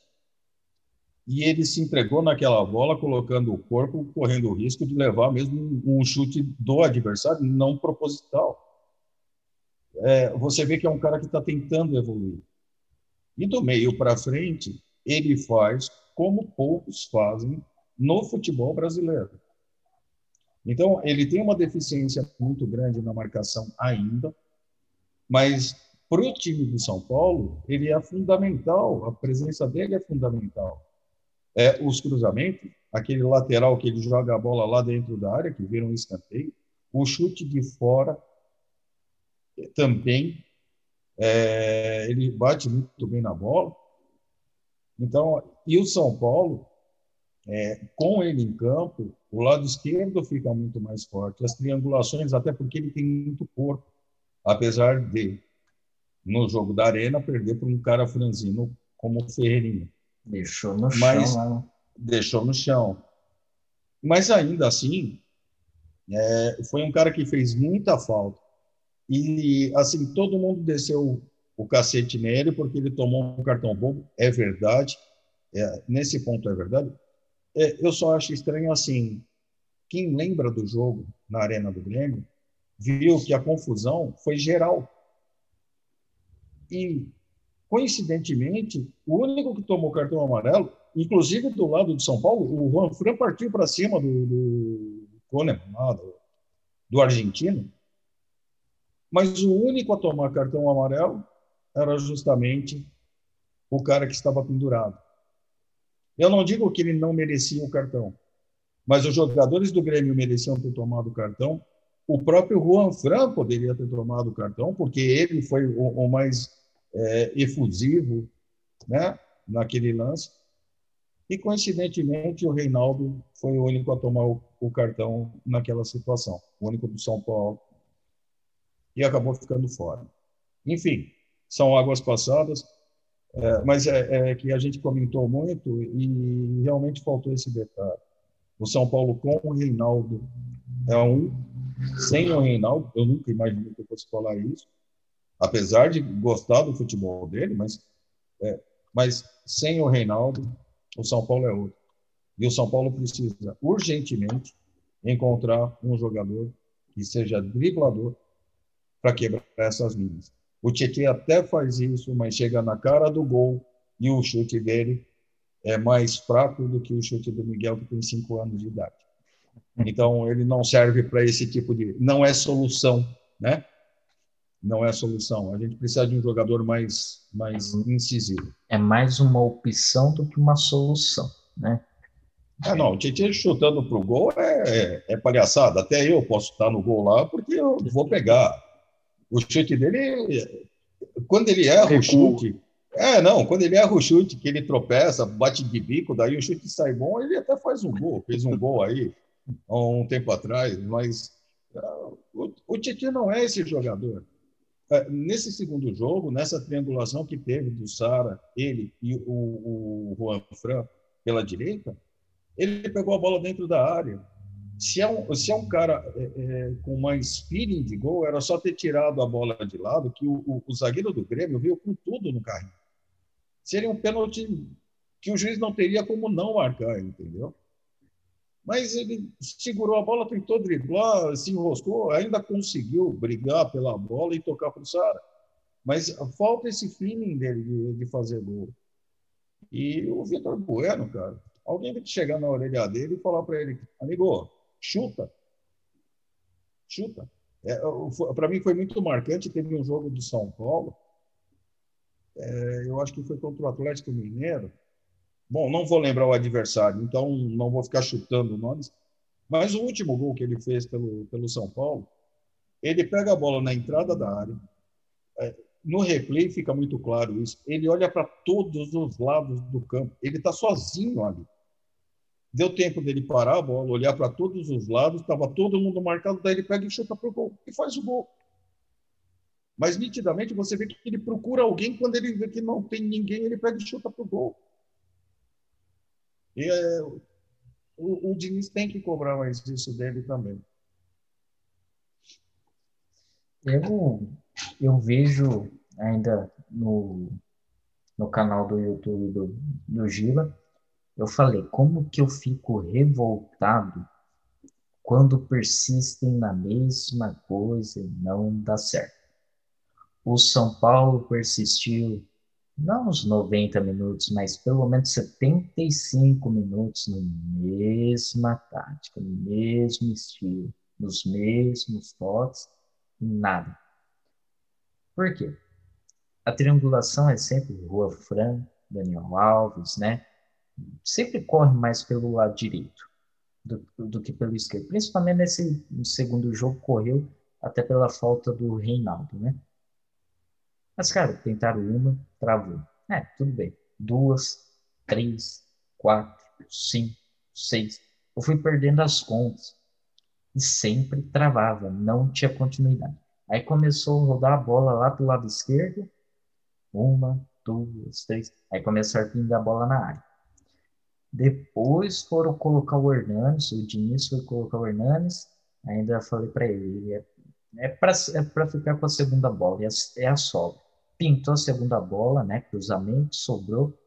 E ele se entregou naquela bola, colocando o corpo, correndo o risco de levar mesmo um chute do adversário, não proposital é, você vê que é um cara que está tentando evoluir. E do meio para frente, ele faz como poucos fazem no futebol brasileiro. Então, ele tem uma deficiência muito grande na marcação ainda, mas para o time do São Paulo, ele é fundamental, a presença dele é fundamental. É, os cruzamentos, aquele lateral que ele joga a bola lá dentro da área, que vira um escanteio, o chute de fora, também é, ele bate muito bem na bola. Então, e o São Paulo, é, com ele em campo, o lado esquerdo fica muito mais forte. As triangulações, até porque ele tem muito corpo, apesar de, no jogo da Arena, perder para um cara franzino como o Ferreirinha. Deixou no Mas, chão. Né? Deixou no chão. Mas ainda assim, é, foi um cara que fez muita falta. E, assim, todo mundo desceu o cacete nele porque ele tomou um cartão bobo. É verdade. É, nesse ponto é verdade. É, eu só acho estranho, assim, quem lembra do jogo na Arena do Grêmio viu que a confusão foi geral. E, coincidentemente, o único que tomou cartão amarelo, inclusive do lado de São Paulo, o Juan Fran partiu para cima do, do, do, do argentino, mas o único a tomar cartão amarelo era justamente o cara que estava pendurado. Eu não digo que ele não merecia o cartão, mas os jogadores do Grêmio mereciam ter tomado o cartão. O próprio Juan Fran poderia ter tomado o cartão, porque ele foi o, o mais é, efusivo né, naquele lance. E, coincidentemente, o Reinaldo foi o único a tomar o, o cartão naquela situação, o único do São Paulo e acabou ficando fora. Enfim, são águas passadas, é, mas é, é, que a gente comentou muito e realmente faltou esse detalhe. O São Paulo com o Reinaldo é um, sem o Reinaldo, eu nunca imaginei que eu fosse falar isso, apesar de gostar do futebol dele, mas, é, mas sem o Reinaldo, o São Paulo é outro. E o São Paulo precisa urgentemente encontrar um jogador que seja driblador, para quebrar essas linhas. O Tietchan até faz isso, mas chega na cara do gol e o chute dele é mais fraco do que o chute do Miguel, que tem cinco anos de idade. Então, ele não serve para esse tipo de. Não é solução, né? Não é solução. A gente precisa de um jogador mais, mais incisivo. É mais uma opção do que uma solução, né? Ah, não, o Tietchan chutando para o gol é, é, é, palhaçada. Até eu posso estar no gol lá porque eu vou pegar. O chute dele, quando ele erra Recuo. o chute, é, não, quando ele erra o chute, que ele tropeça, bate de bico, daí o chute sai bom, ele até faz um gol, fez um gol aí há um tempo atrás, mas uh, o, o Titi não é esse jogador. Uh, nesse segundo jogo, nessa triangulação que teve do Sara, ele e o, o Juan Fran pela direita, ele pegou a bola dentro da área, se é um, se é um cara é, é, com mais feeling de gol, era só ter tirado a bola de lado, que o, o, o zagueiro do Grêmio veio com tudo no carrinho. Seria um pênalti que o juiz não teria como não marcar, entendeu? Mas ele segurou a bola, tentou driblar, se enroscou, ainda conseguiu brigar pela bola e tocar para o Sara. Mas falta esse feeling dele de, de fazer gol. E o Vitor Bueno, cara, alguém tem que chegar na orelha dele e falar para ele, amigo, chuta. Chuta. É, Para mim foi muito marcante. Teve um jogo do São Paulo, é, eu acho que foi contra o Atlético Mineiro. Bom, não vou lembrar o adversário, então não vou ficar chutando nomes. Mas o último gol que ele fez pelo, pelo São Paulo, ele pega a bola na entrada da área. É, no replay fica muito claro isso. Ele olha para todos os lados do campo. Ele está sozinho ali. Deu tempo dele parar a bola, olhar para todos os lados, estava todo mundo marcado, daí ele pega e chuta para o gol e faz o gol. Mas nitidamente você vê que ele procura alguém, quando ele vê que não tem ninguém, ele pega e chuta para o gol. E é, o, o Diniz tem que cobrar mais isso dele também. Eu, eu vejo ainda no, no canal do YouTube do, do Gila, eu falei, como que eu fico revoltado quando persistem na mesma coisa e não dá certo. O São Paulo persistiu, não uns 90 minutos, mas pelo menos 75 minutos na mesma tática, no mesmo estilo, nos mesmos toques, nada. Por quê? A triangulação é sempre Rua Fran, Daniel Alves, né? Sempre corre mais pelo lado direito do, do que pelo esquerdo. Principalmente nesse segundo jogo, correu até pela falta do Reinaldo, né? Mas, cara, tentaram uma, travou. É, tudo bem. Duas, três, quatro, cinco, seis. Eu fui perdendo as contas. E sempre travava, não tinha continuidade. Aí começou a rodar a bola lá pro lado esquerdo. Uma, duas, três. Aí começou a pingar a bola na área. Depois foram colocar o Hernanes, o Diniz foi colocar o Hernanes. Ainda falei para ele, é, é para é ficar com a segunda bola, é, é a sobra pintou a segunda bola, né? Cruzamento, sobrou.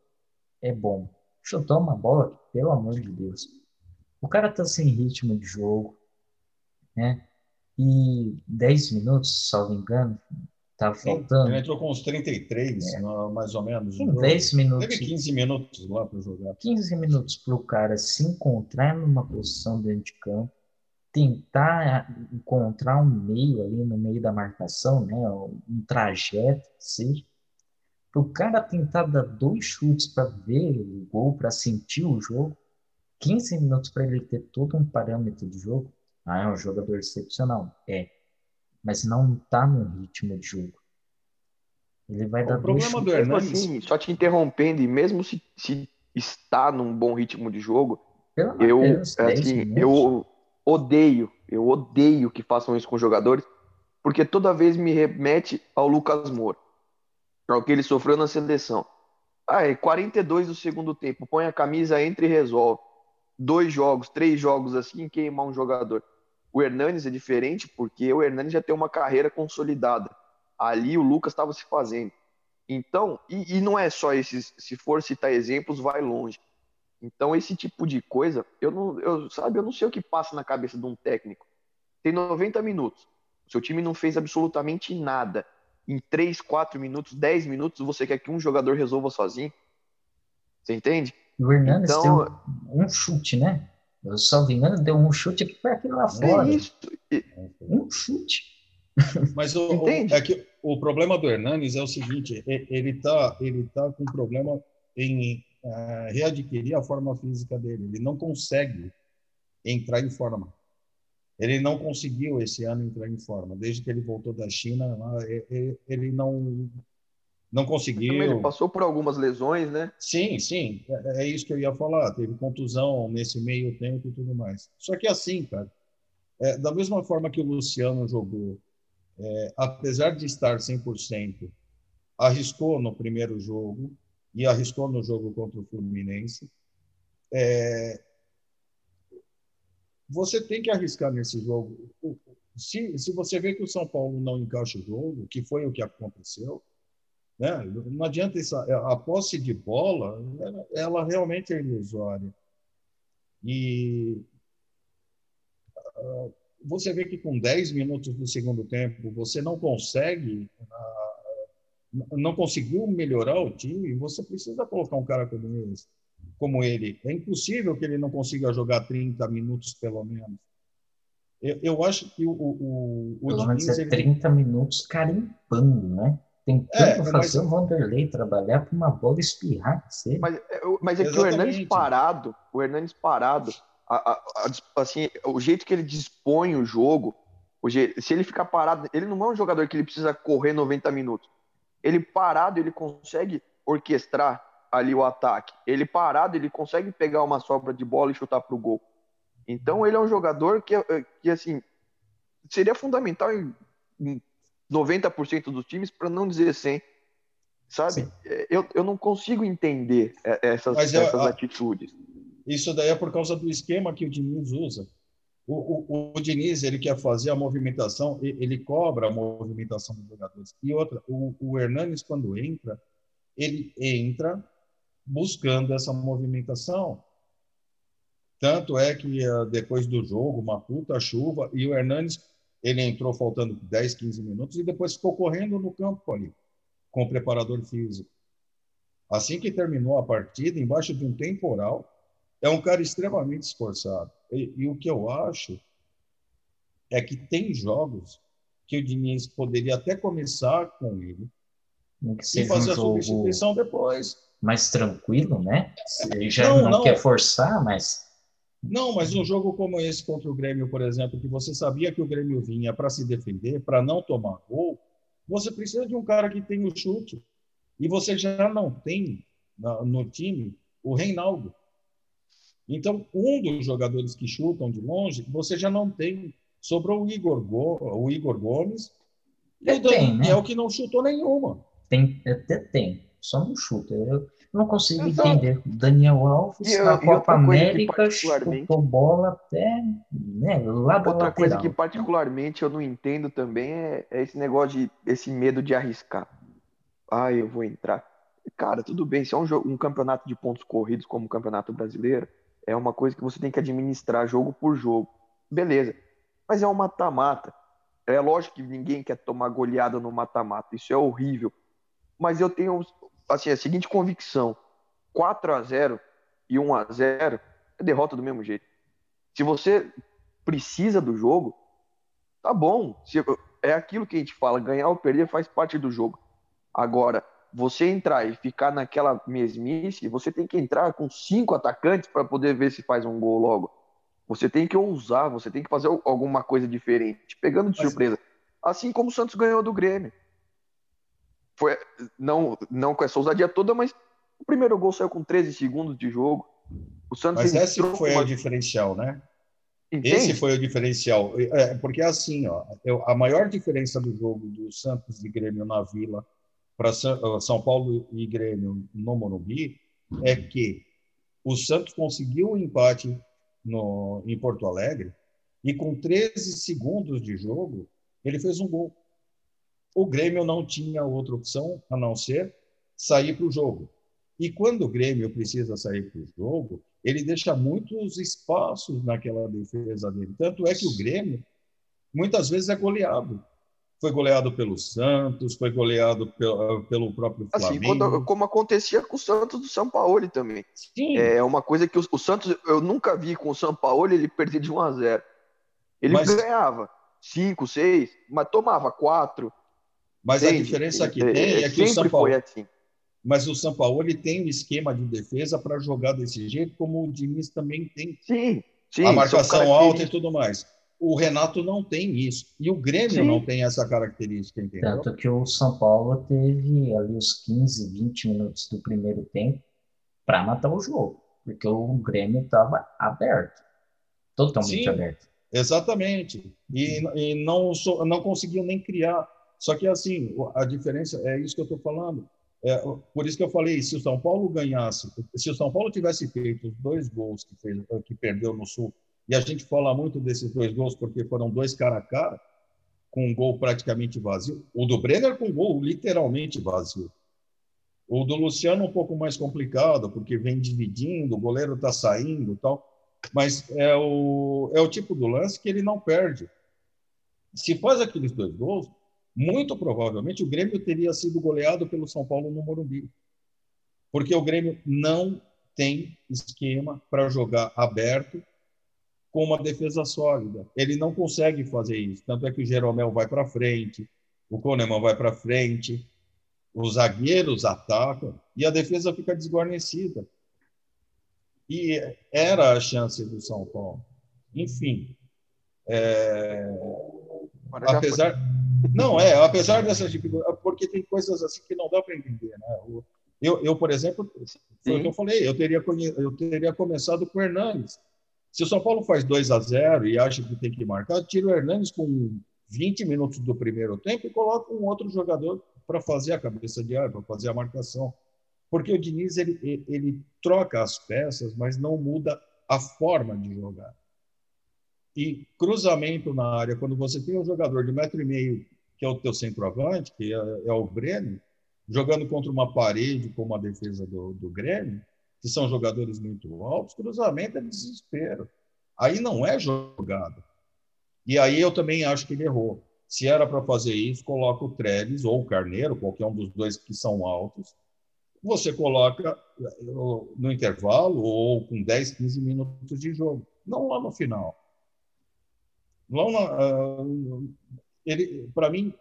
É bom. Chutou uma bola, pelo amor de Deus. O cara tá sem ritmo de jogo, né? E 10 minutos, salvo engano, tava faltando. Ele entrou com uns 33, é. mais ou menos. Em 10 minutos. Teve 15 minutos lá para jogar. 15 minutos para o cara se encontrar numa posição dentro de campo tentar encontrar um meio ali no meio da marcação, né, um trajeto, seja, para o cara tentar dar dois chutes para ver o gol, para sentir o jogo, 15 minutos para ele ter todo um parâmetro de jogo, ah, é um jogador excepcional, é, mas não está no ritmo de jogo. Ele vai o dar dois chutes. Do Hernandes... assim, só te interrompendo, e mesmo se, se está num bom ritmo de jogo, eu, assim, eu, odeio, eu odeio que façam isso com jogadores, porque toda vez me remete ao Lucas Moura, ao que ele sofreu na seleção. Ah, é 42 do segundo tempo, põe a camisa, entra e resolve. Dois jogos, três jogos assim, queimar um jogador. O Hernanes é diferente porque o Hernanes já tem uma carreira consolidada. Ali o Lucas estava se fazendo. Então, e, e não é só esses, se for citar exemplos, vai longe. Então, esse tipo de coisa, eu não, eu, sabe, eu não sei o que passa na cabeça de um técnico. Tem 90 minutos. Seu time não fez absolutamente nada. Em 3, 4 minutos, 10 minutos, você quer que um jogador resolva sozinho? Você entende? O Hernandes então, deu um chute, né? Eu só vi, deu um chute aqui para aquele lá fora. É isso. Um chute. Mas o, *laughs* o, é que o problema do Hernanes é o seguinte: ele está ele tá com problema em uh, readquirir a forma física dele. Ele não consegue entrar em forma. Ele não conseguiu esse ano entrar em forma. Desde que ele voltou da China, ele não não conseguiu. Ele passou por algumas lesões, né? Sim, sim. É, é isso que eu ia falar. Teve contusão nesse meio tempo e tudo mais. Só que assim, cara, é, da mesma forma que o Luciano jogou, é, apesar de estar 100%, arriscou no primeiro jogo, e arriscou no jogo contra o Fluminense. É, você tem que arriscar nesse jogo. Se, se você vê que o São Paulo não encaixa o jogo, que foi o que aconteceu, né? não adianta essa, a posse de bola, ela, realmente é ilusória. E uh, você vê que com 10 minutos do segundo tempo você não consegue uh, não conseguiu melhorar o time, você precisa colocar um cara como esse, como ele. É impossível que ele não consiga jogar 30 minutos pelo menos. Eu, eu acho que o, o, o Pelo menos é ele- 30 minutos carimpando, né? Tentando É, mas- fazer o Vanderlei trabalhar para uma bola espirrar. Você... Mas, é, mas é que o Exatamente. Hernanes parado, o Hernanes parado, a- a- a assim, o jeito que ele dispõe o jogo, o je- se ele ficar parado, ele não é um jogador que ele precisa correr 90 minutos. Ele parado, ele consegue orquestrar ali o ataque. Ele parado, ele consegue pegar uma sobra de bola e chutar pro gol. Então ele é um jogador que, é- que assim, seria fundamental em, em 90% dos times, para não dizer 100. Sabe? Sim. É, Eu, eu não consigo entender é, essas, eu- essas a- atitudes. Isso daí é por causa do esquema que o Diniz usa. O, o, o Diniz ele quer fazer a movimentação, ele cobra a movimentação dos jogadores. E outra, o, o Hernanes, quando entra, ele entra buscando essa movimentação. Tanto é que eh, depois do jogo, uma puta chuva, e o Hernanes ele entrou faltando 10, 15 minutos e depois ficou correndo no campo ali, com o preparador físico. Assim que terminou a partida, embaixo de um temporal, é um cara extremamente esforçado. E, e o que eu acho é que tem jogos que o Diniz poderia até começar com ele e seja um fazer a substituição depois. mais tranquilo, né? Ele já Não, não, não. quer forçar, mas Não, mas um jogo como esse contra o Grêmio, por exemplo, que você sabia que o Grêmio vinha para se defender, para não tomar gol, você precisa de um cara que tem o chute. E você já não tem no time o Reinaldo. Então, um dos jogadores que chutam de longe, você já não tem. Sobrou o Igor, Go- o Igor Gomes e É, o tem, né? Daniel, que não chutou nenhuma. tem, até tem, só não chuta. Eu não consigo Exato. entender. Daniel Alves, eu- na Copa coisa América, chutou bola até né, lá da Outra coisa lateral. que particularmente eu não entendo também é, é esse negócio de esse medo de arriscar. Ah, eu vou entrar. Cara, tudo bem, se é um, jogo, um campeonato de pontos corridos como o Campeonato Brasileiro, é uma coisa que você tem que administrar jogo por jogo. Beleza. Mas é um mata-mata. É lógico que ninguém quer tomar goleada no mata-mata. Isso é horrível. Mas eu tenho assim, a seguinte convicção: 4 a 0 e 1 a 0 é derrota do mesmo jeito. Se você precisa do jogo, tá bom. Se- é aquilo que a gente fala, ganhar ou perder faz parte do jogo. Agora, você entrar e ficar naquela mesmice, você tem que entrar com cinco atacantes para poder ver se faz um gol logo. Você tem que ousar, você tem que fazer alguma coisa diferente, pegando de Mas- surpresa. Assim como o Santos ganhou do Grêmio. Foi, não, não com essa ousadia toda, mas o primeiro gol saiu com 13 segundos de jogo. O Santos Mas esse foi com o uma- diferencial, né? Entende? Esse foi o diferencial. É, porque assim, ó, eu- a maior diferença do jogo do Santos e Grêmio na Vila para São Paulo e Grêmio no Morumbi é que o Santos conseguiu o empate no, em Porto Alegre e com 13 segundos de jogo ele fez um gol. O Grêmio não tinha outra opção a não ser sair para o jogo. E quando o Grêmio precisa sair para o jogo, ele deixa muitos espaços naquela defesa dele. Tanto é que o Grêmio muitas vezes é goleado. Foi goleado pelo Santos, foi goleado pelo, pelo próprio Assim, Flamengo. quando- como acontecia com o Santos do São Paulo também. Sim, É uma coisa que o, o Santos, eu nunca vi com o São Paulo ele perder de 1 a 0. Ele Mas- ganhava 5, 6, mas tomava 4. mas a diferença que tem é que o São Paulo, foi assim. mas o São Paulo ele tem um esquema de defesa para jogar desse jeito, como o Diniz também tem Sim, sim. a marcação alta e tudo mais. O Renato não tem isso. E o Grêmio Sim. não tem essa característica, entendeu? Tanto que o São Paulo teve ali os 15, 20 minutos do primeiro tempo para matar o jogo, porque o Grêmio estava aberto, totalmente Sim. aberto. Exatamente. E, e não, não conseguiu nem criar. Só que, assim, a diferença é isso que eu estou falando. É, por isso que eu falei, se o São Paulo ganhasse, se o São Paulo tivesse feito os dois gols que, fez, que perdeu no Sul, e a gente fala muito desses dois gols porque foram dois cara a cara, com um gol praticamente vazio. O do Brenner com um gol literalmente vazio. O do Luciano um pouco mais complicado, porque vem dividindo, o goleiro está saindo tal. Mas é o, é o tipo do lance que ele não perde. Se faz aqueles dois gols, muito provavelmente o Grêmio teria sido goleado pelo São Paulo no Morumbi. Porque o Grêmio não tem esquema para jogar aberto com uma defesa sólida. Ele não consegue fazer isso. Tanto é que o Jeromel vai para frente, o Kahneman vai para frente, os zagueiros atacam e a defesa fica desguarnecida. E era a chance do São Paulo. Enfim, é... apesar não é, apesar dessas dificuldades, porque tem coisas assim que não dá para entender, né? Eu, eu, por exemplo, foi o que eu falei, eu teria, eu teria começado com o Hernanes. Se o São Paulo faz 2 a 0 e acha que tem que marcar, tira o Hernanes com 20 minutos do primeiro tempo e coloca um outro jogador para fazer a cabeça de área, para fazer a marcação. Porque o Diniz ele, ele troca as peças, mas não muda a forma de jogar. E cruzamento na área, quando você tem um jogador de metro e meio, que é o teu centroavante, que é, é o Breno, jogando contra uma parede, como a defesa do, do Grêmio, que são jogadores muito altos, cruzamento é desespero. Aí não é jogado. E aí eu também acho que ele errou. Se era para fazer isso, coloca o Trellis ou o Carneiro, qualquer um dos dois que são altos. Você coloca no intervalo ou com 10, 15 minutos de jogo. Não lá no final. Na, ele, para mim,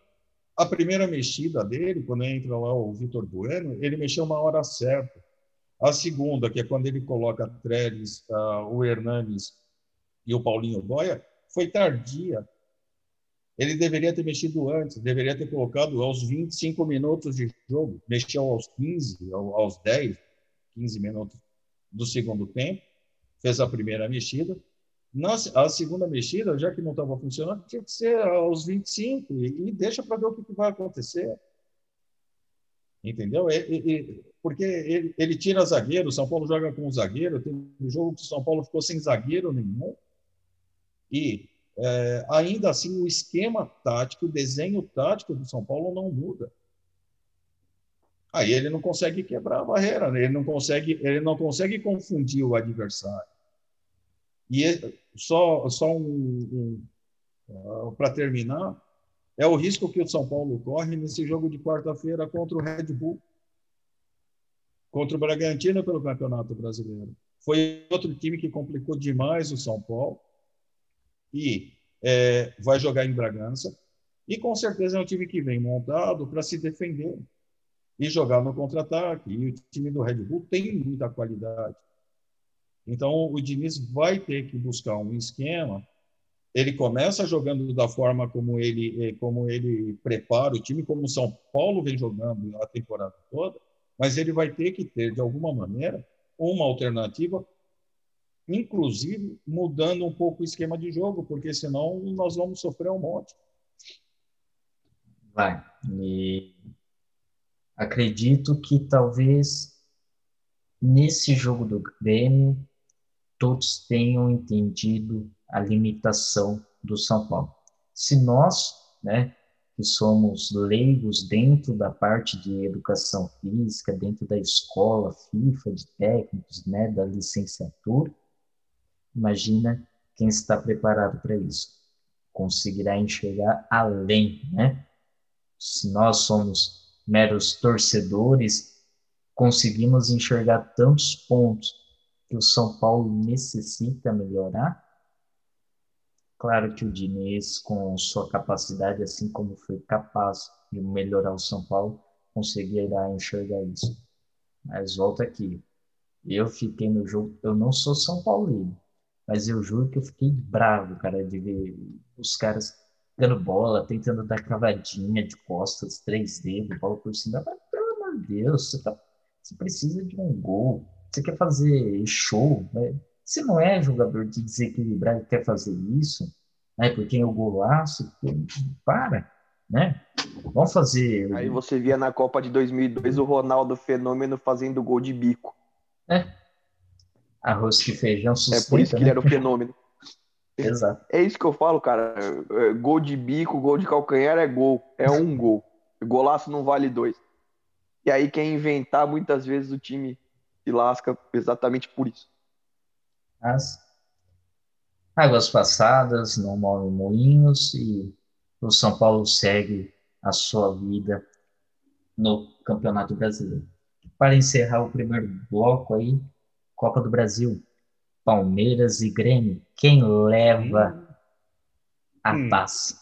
a primeira mexida dele, quando entra lá o Vitor Bueno, ele mexeu uma hora certa. A segunda, que é quando ele coloca Trellis, uh, o Hernanes e o Paulinho Boia, foi tardia. Ele deveria ter mexido antes, deveria ter colocado aos 25 minutos de jogo, mexeu aos 15, aos 10, 15 minutos do segundo tempo, fez a primeira mexida. Na, a segunda mexida, já que não estava funcionando, tinha que ser aos 25 e, e deixa para ver o que, que, vai acontecer. Entendeu? E, e, porque ele, ele, tira zagueiro, o São Paulo joga com um zagueiro, tem um jogo que o São Paulo ficou sem zagueiro nenhum. E é, ainda assim, o esquema tático, o desenho tático do São Paulo não muda. Aí ele não consegue quebrar a barreira, né? ele não consegue, ele não consegue confundir o adversário. E só, só um, um uh, para terminar, é o risco que o São Paulo corre nesse jogo de quarta-feira contra o Red Bull, contra o Bragantino pelo Campeonato Brasileiro. Foi outro time que complicou demais o São Paulo e é, vai jogar em Bragança. E com certeza é um time que vem montado para se defender e jogar no contra-ataque. E o time do Red Bull tem muita qualidade. Então o Diniz vai ter que buscar um esquema. Ele começa jogando da forma como ele, como ele prepara o time, como o São Paulo vem jogando a temporada toda, mas ele vai ter que ter, de alguma maneira, uma alternativa inclusive mudando um pouco o esquema de jogo, porque senão nós vamos sofrer um monte. Vai. E acredito que talvez nesse jogo do Grêmio todos tenham entendido a limitação do São Paulo. Se nós, né, que somos leigos dentro da parte de educação física, dentro da escola FIFA de técnicos, né, da licenciatura, Imagina quem está preparado para isso. Conseguirá enxergar além, né? Se nós somos meros torcedores, conseguimos enxergar tantos pontos que o São Paulo necessita melhorar. Claro que o Diniz, com sua capacidade, assim como foi capaz de melhorar o São Paulo, conseguirá enxergar isso. Mas volta aqui. Eu fiquei no jogo, eu não sou São Paulino, mas eu juro que eu fiquei bravo, cara, de ver os caras dando bola, tentando dar cavadinha de costas, 3D, do bola por cima. Mas, pelo amor de Deus, você, tá, você precisa de um gol. Você quer fazer show, né? Você não é jogador de desequilibrar e quer fazer isso, né? Porque tem o golaço, para, né? Vamos fazer. Aí você via na Copa de 2002 o Ronaldo Fenômeno fazendo gol de bico. É, arroz e feijão sustenta, É por isso que né? ele era o fenômeno. *laughs* Exato. É isso que eu falo, cara. É, gol de bico, gol de calcanhar é gol. É um gol. Golaço não vale dois. E aí quem inventar, muitas vezes o time se lasca exatamente por isso. As águas passadas não movem moinhos e o São Paulo segue a sua vida no Campeonato Brasileiro. Para encerrar o primeiro bloco aí, Copa do Brasil. Palmeiras e Grêmio. Quem leva a hum. taça?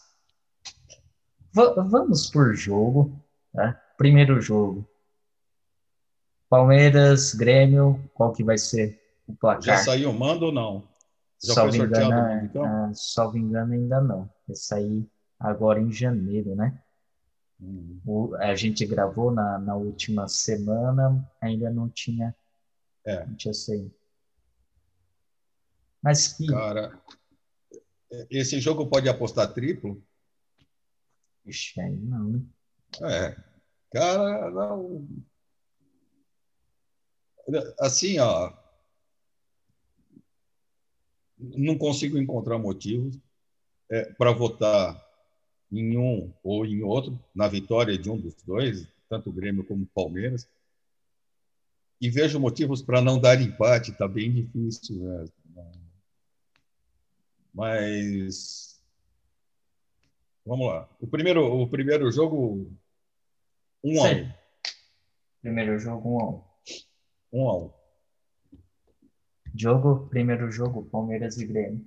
V vamos por jogo, tá? Primeiro jogo. Palmeiras, Grêmio, qual que vai ser o placar? Já saiu o mando ou não? Já salvo foi sorteado engano, então? Ah, salvo engano, ainda não. Vai sair agora em janeiro, né? Hum. O, a gente gravou na, na última semana, ainda não tinha, é. não tinha saído. Mas que... Cara, esse jogo pode apostar triplo? Ixi, aí não, né? É. Cara, não... Assim, ó, não consigo encontrar motivos é, para votar em um ou em outro, na vitória de um dos dois, tanto o Grêmio como o Palmeiras. E vejo motivos para não dar empate, está bem difícil. Né? Mas vamos lá. O primeiro, o primeiro jogo, um a um. Primeiro jogo, um a um. Um a um. Jogo, primeiro jogo, Palmeiras e Grêmio.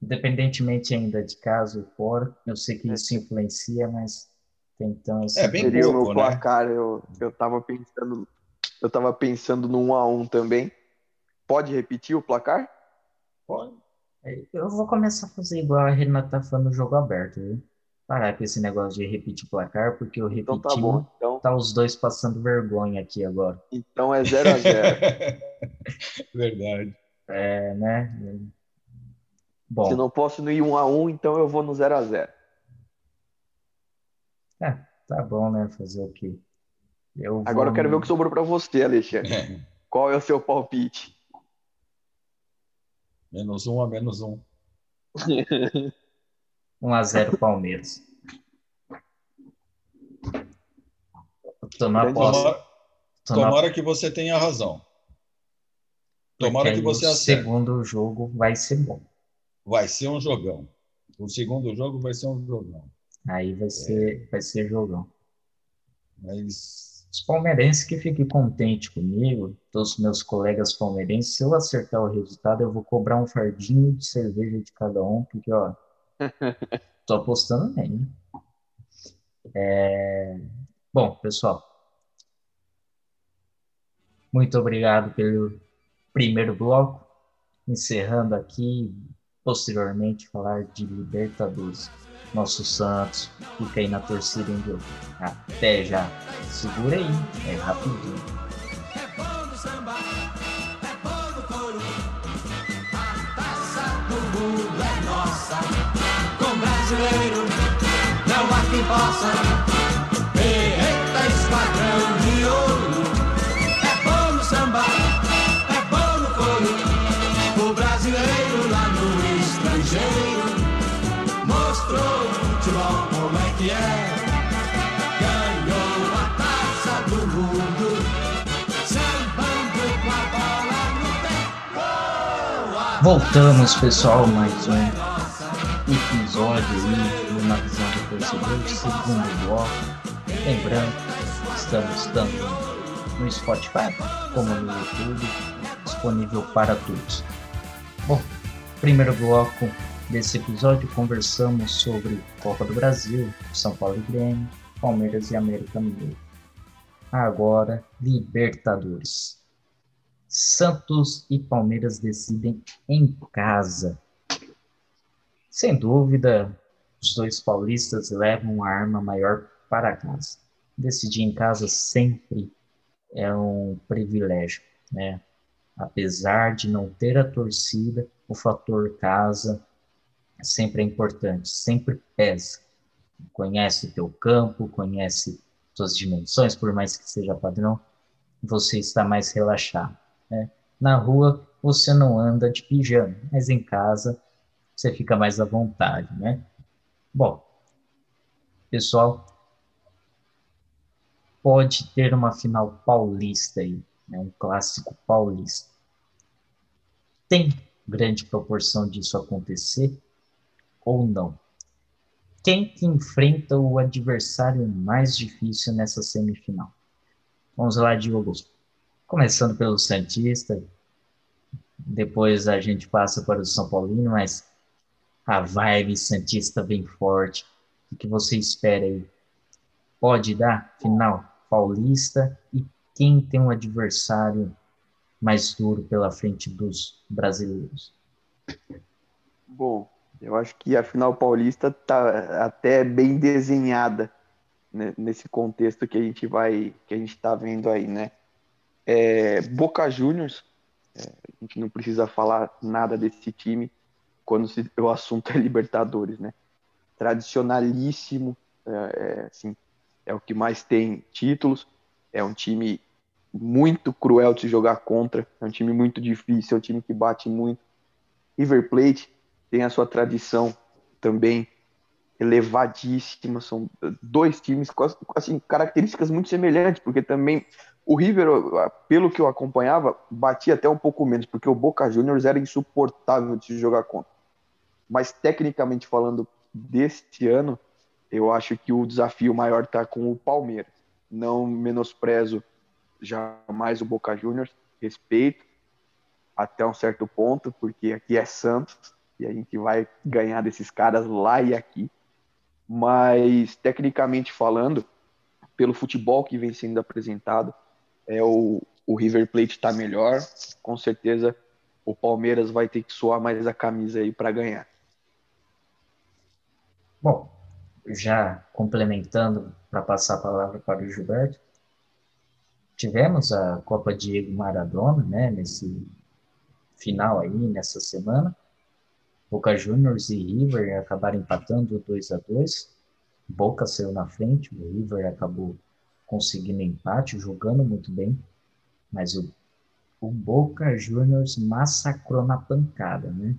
Independentemente ainda de caso fora, eu sei que isso influencia, mas tentando assim, é bem seria pouco, o meu né? placar. Eu, eu tava pensando, eu tava pensando no 1 a 1 também. Pode repetir o placar? Pode. É, eu vou começar a fazer igual a Renata tá falando no jogo aberto, viu? Parar com esse negócio de repetir o placar, porque eu repeti, então tá, bom. Então... tá os dois passando vergonha aqui agora. Então é 0 a 0 *laughs* Verdade. É, né? Bom. Se não posso ir 1 a 1 então eu vou no 0 a 0 É, tá bom, né? Fazer o quê? Eu Agora eu quero ver o que sobrou para você, Alexandre. É. Qual é o seu palpite? Menos um a menos um. 1 *laughs* a 0 Palmeiras. Tomar Tomara, tomara que você tenha razão. Tomara que você acerte. O segundo jogo vai ser bom. Vai ser um jogão. O segundo jogo vai ser um jogão. Aí vai ser, é. vai ser jogão. Mas... Os palmeirenses que fiquem contentes comigo, todos os meus colegas palmeirenses, se eu acertar o resultado, eu vou cobrar um fardinho de cerveja de cada um, porque, ó, *laughs* tô apostando bem, né? É... Bom, pessoal, muito obrigado pelo primeiro bloco, encerrando aqui, posteriormente falar de Libertadores. Nosso Santos fica aí na torcida em jogo. Até já. Segura aí, é rapidinho. Com brasileiro, não há quem possa. Voltamos, pessoal, mais um episódio aí Na Visão do Torcedor, segundo bloco. Lembrando, estamos tanto no Spotify como no YouTube, disponível para todos. Bom, primeiro bloco Nesse episódio conversamos sobre Copa do Brasil, São Paulo e Grêmio, Palmeiras e América Mineiro. Agora, Libertadores. Santos e Palmeiras decidem em casa. Sem dúvida, os dois paulistas levam uma arma maior para casa. Decidir em casa sempre é um privilégio, né? Apesar de não ter a torcida, o fator casa sempre é importante, sempre pesa. Conhece o teu campo, conhece suas dimensões, por mais que seja padrão, você está mais relaxado. Né? Na rua, você não anda de pijama, mas em casa, você fica mais à vontade, né? Bom, pessoal, pode ter uma final paulista aí, né? um clássico paulista. Tem grande proporção disso acontecer, ou não. Quem que enfrenta o adversário mais difícil nessa semifinal? Vamos lá, Diogo. Começando pelo Santista. depois a gente passa para o São Paulino, mas a vibe Santista vem forte. O que você espera aí? Pode dar final paulista e quem tem um adversário mais duro pela frente dos brasileiros? Bom, eu acho que a final paulista tá até bem desenhada né, nesse contexto que a gente vai, que a gente está vendo aí, né? É, Boca Juniors, é, a gente não precisa falar nada desse time quando se, o assunto é Libertadores, né? Tradicionalíssimo, é, é, assim, é o que mais tem títulos, é um time muito cruel de se jogar contra, é um time muito difícil, é um time que bate muito. River Plate tem a sua tradição também elevadíssima, são dois times com assim, características muito semelhantes, porque também o River, pelo que eu acompanhava, batia até um pouco menos, porque o Boca Juniors era insuportável de jogar contra. Mas tecnicamente falando deste ano, eu acho que o desafio maior está com o Palmeiras. Não menosprezo jamais o Boca Juniors, respeito até um certo ponto, porque aqui é Santos e a gente vai ganhar desses caras lá e aqui. Mas tecnicamente falando, pelo futebol que vem sendo apresentado, é o, o River Plate está melhor. Com certeza o Palmeiras vai ter que suar mais a camisa aí para ganhar. Bom, já complementando para passar a palavra para o Gilberto, tivemos a Copa Diego Maradona, né, nesse final aí, nessa semana. Boca Juniors e River acabaram empatando 2 a 2 Boca saiu na frente, o River acabou conseguindo empate, jogando muito bem, mas o, o Boca Juniors massacrou na pancada, né?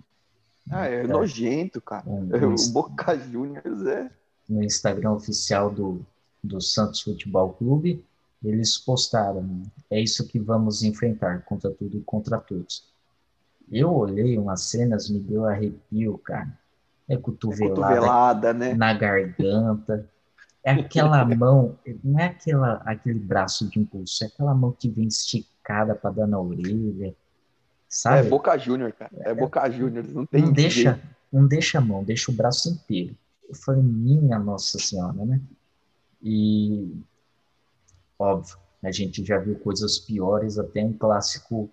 Ah, é, é nojento, cara. Um, *laughs* o Boca Juniors é no Instagram oficial do, do Santos Futebol Clube, eles postaram: é isso que vamos enfrentar, contra tudo e contra todos. Eu olhei umas cenas, me deu arrepio, cara. É cotovelada, é cotovelada né? na garganta. É aquela mão, não é aquela, aquele braço de impulso, é aquela mão que vem esticada para dar na orelha. Sabe? É Boca Júnior, cara. É, é Boca Júnior, não tem não deixa, não deixa a mão, deixa o braço inteiro. Eu falei, minha Nossa Senhora, né? E, óbvio, a gente já viu coisas piores até em clássico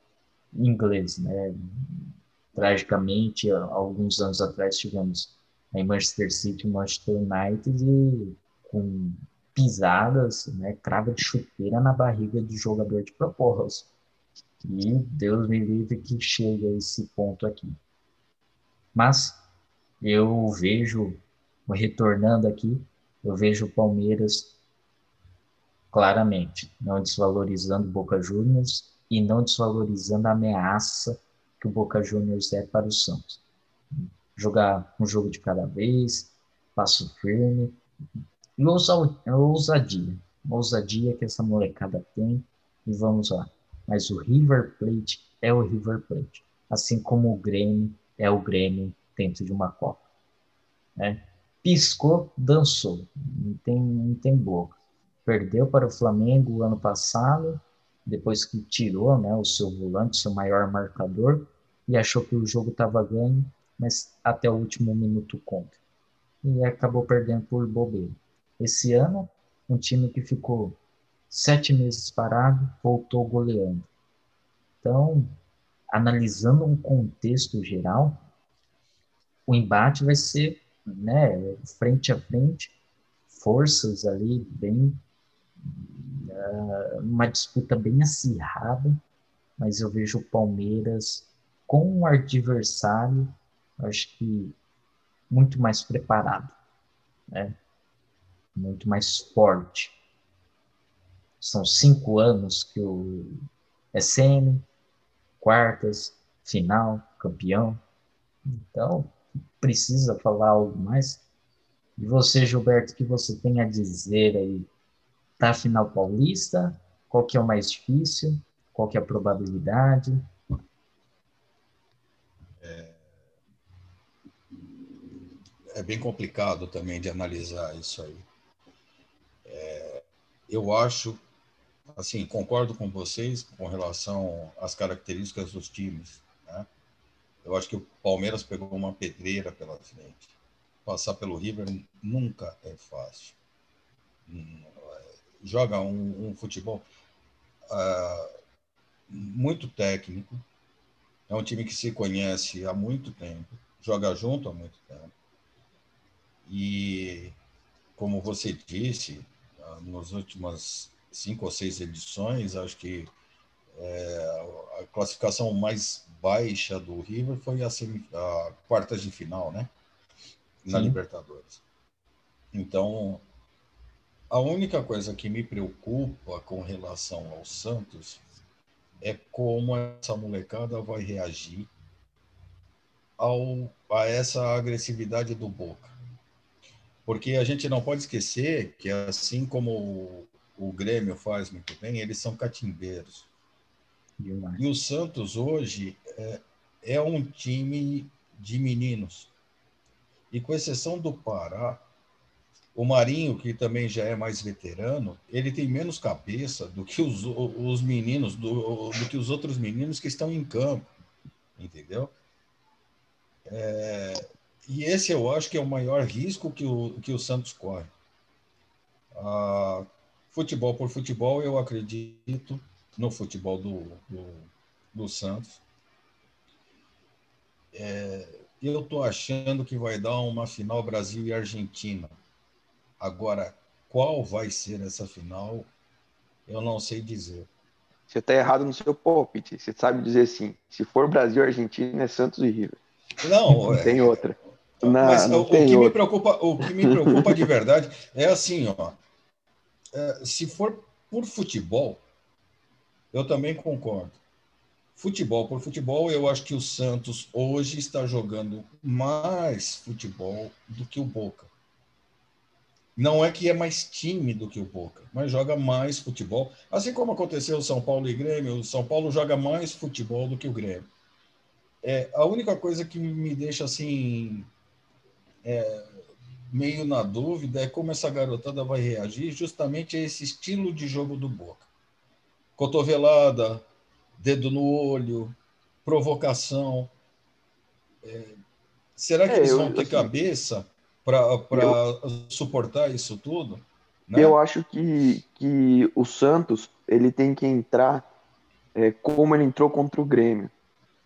inglês, né? Tragicamente, alguns anos atrás tivemos em Manchester City, Manchester United e com pisadas, né, crava de chuteira na barriga do jogador de propósito. E Deus me livre que chegue a esse ponto aqui. Mas eu vejo retornando aqui, eu vejo o Palmeiras claramente não desvalorizando o Boca Juniors e não desvalorizando a ameaça que o Boca Juniors é para o Santos. Jogar um jogo de cada vez, passo firme e ousadia. Ousadia que essa molecada tem e vamos lá. Mas o River Plate é o River Plate, assim como o Grêmio é o Grêmio dentro de uma Copa. Né? piscou, dançou. Não tem, não tem boca. Perdeu para o Flamengo ano passado, depois que tirou né, o seu volante, seu maior marcador, e achou que o jogo estava ganho, mas até o último minuto conta. E acabou perdendo por bobeira. Esse ano, um time que ficou sete meses parado, voltou goleando. Então, analisando um contexto geral, o embate vai ser né, frente a frente, forças ali bem uh, uma disputa bem acirrada, mas eu vejo o Palmeiras com um adversário, acho que muito mais preparado, né? Muito mais forte. São cinco anos que o SM, quartas, final, campeão. Então, precisa falar algo mais? E você, Gilberto, o que você tem a dizer aí? Tá final paulista? Qual que é o mais difícil? Qual que é a probabilidade? É, é bem complicado também de analisar isso aí. Eu acho, assim, concordo com vocês com relação às características dos times Né? Eu acho que o Palmeiras pegou uma pedreira pela frente. Passar pelo River nunca é fácil. Hum, joga um, um futebol uh, muito técnico. É um time que se conhece há muito tempo, joga junto há muito tempo. E, como você disse, nas últimas cinco ou seis edições, acho que é, a classificação mais baixa do River foi a, a quartas de final, né? Na Sim. Libertadores. Então, a única coisa que me preocupa com relação ao Santos é como essa molecada vai reagir ao, a essa agressividade do Boca. Porque a gente não pode esquecer que, assim como o, o Grêmio faz muito bem, eles são catimbeiros. E o Santos hoje é, é um time de meninos. E com exceção do Pará, o Marinho, que também já é mais veterano, ele tem menos cabeça do que os, os meninos, do, do que os outros meninos que estão em campo, entendeu? É, e esse eu acho que é o maior risco que o, que o Santos corre. Ah, futebol por futebol, eu acredito no futebol do, do, do Santos. É, eu estou achando que vai dar uma final Brasil e Argentina. Agora, qual vai ser essa final, eu não sei dizer. Você está errado no seu palpite. Você sabe dizer assim: se for Brasil e Argentina, é Santos e River. Não, não é... tem outra. Não, Mas não o, que outra. me preocupa, o que me preocupa de verdade é assim, ó. É, se for por futebol, eu também concordo. Futebol por futebol, eu acho que o Santos hoje está jogando mais futebol do que o Boca. Não é que é mais tímido que o Boca, mas joga mais futebol. Assim como aconteceu São Paulo e Grêmio, o São Paulo joga mais futebol do que o Grêmio. É, a única coisa que me deixa assim é, meio na dúvida é como essa garotada vai reagir justamente a esse estilo de jogo do Boca. Cotovelada, dedo no olho, provocação. É, será que é, eles vão ter assim, cabeça para suportar isso tudo? Né? Eu acho que, que o Santos ele tem que entrar é, como ele entrou contra o Grêmio.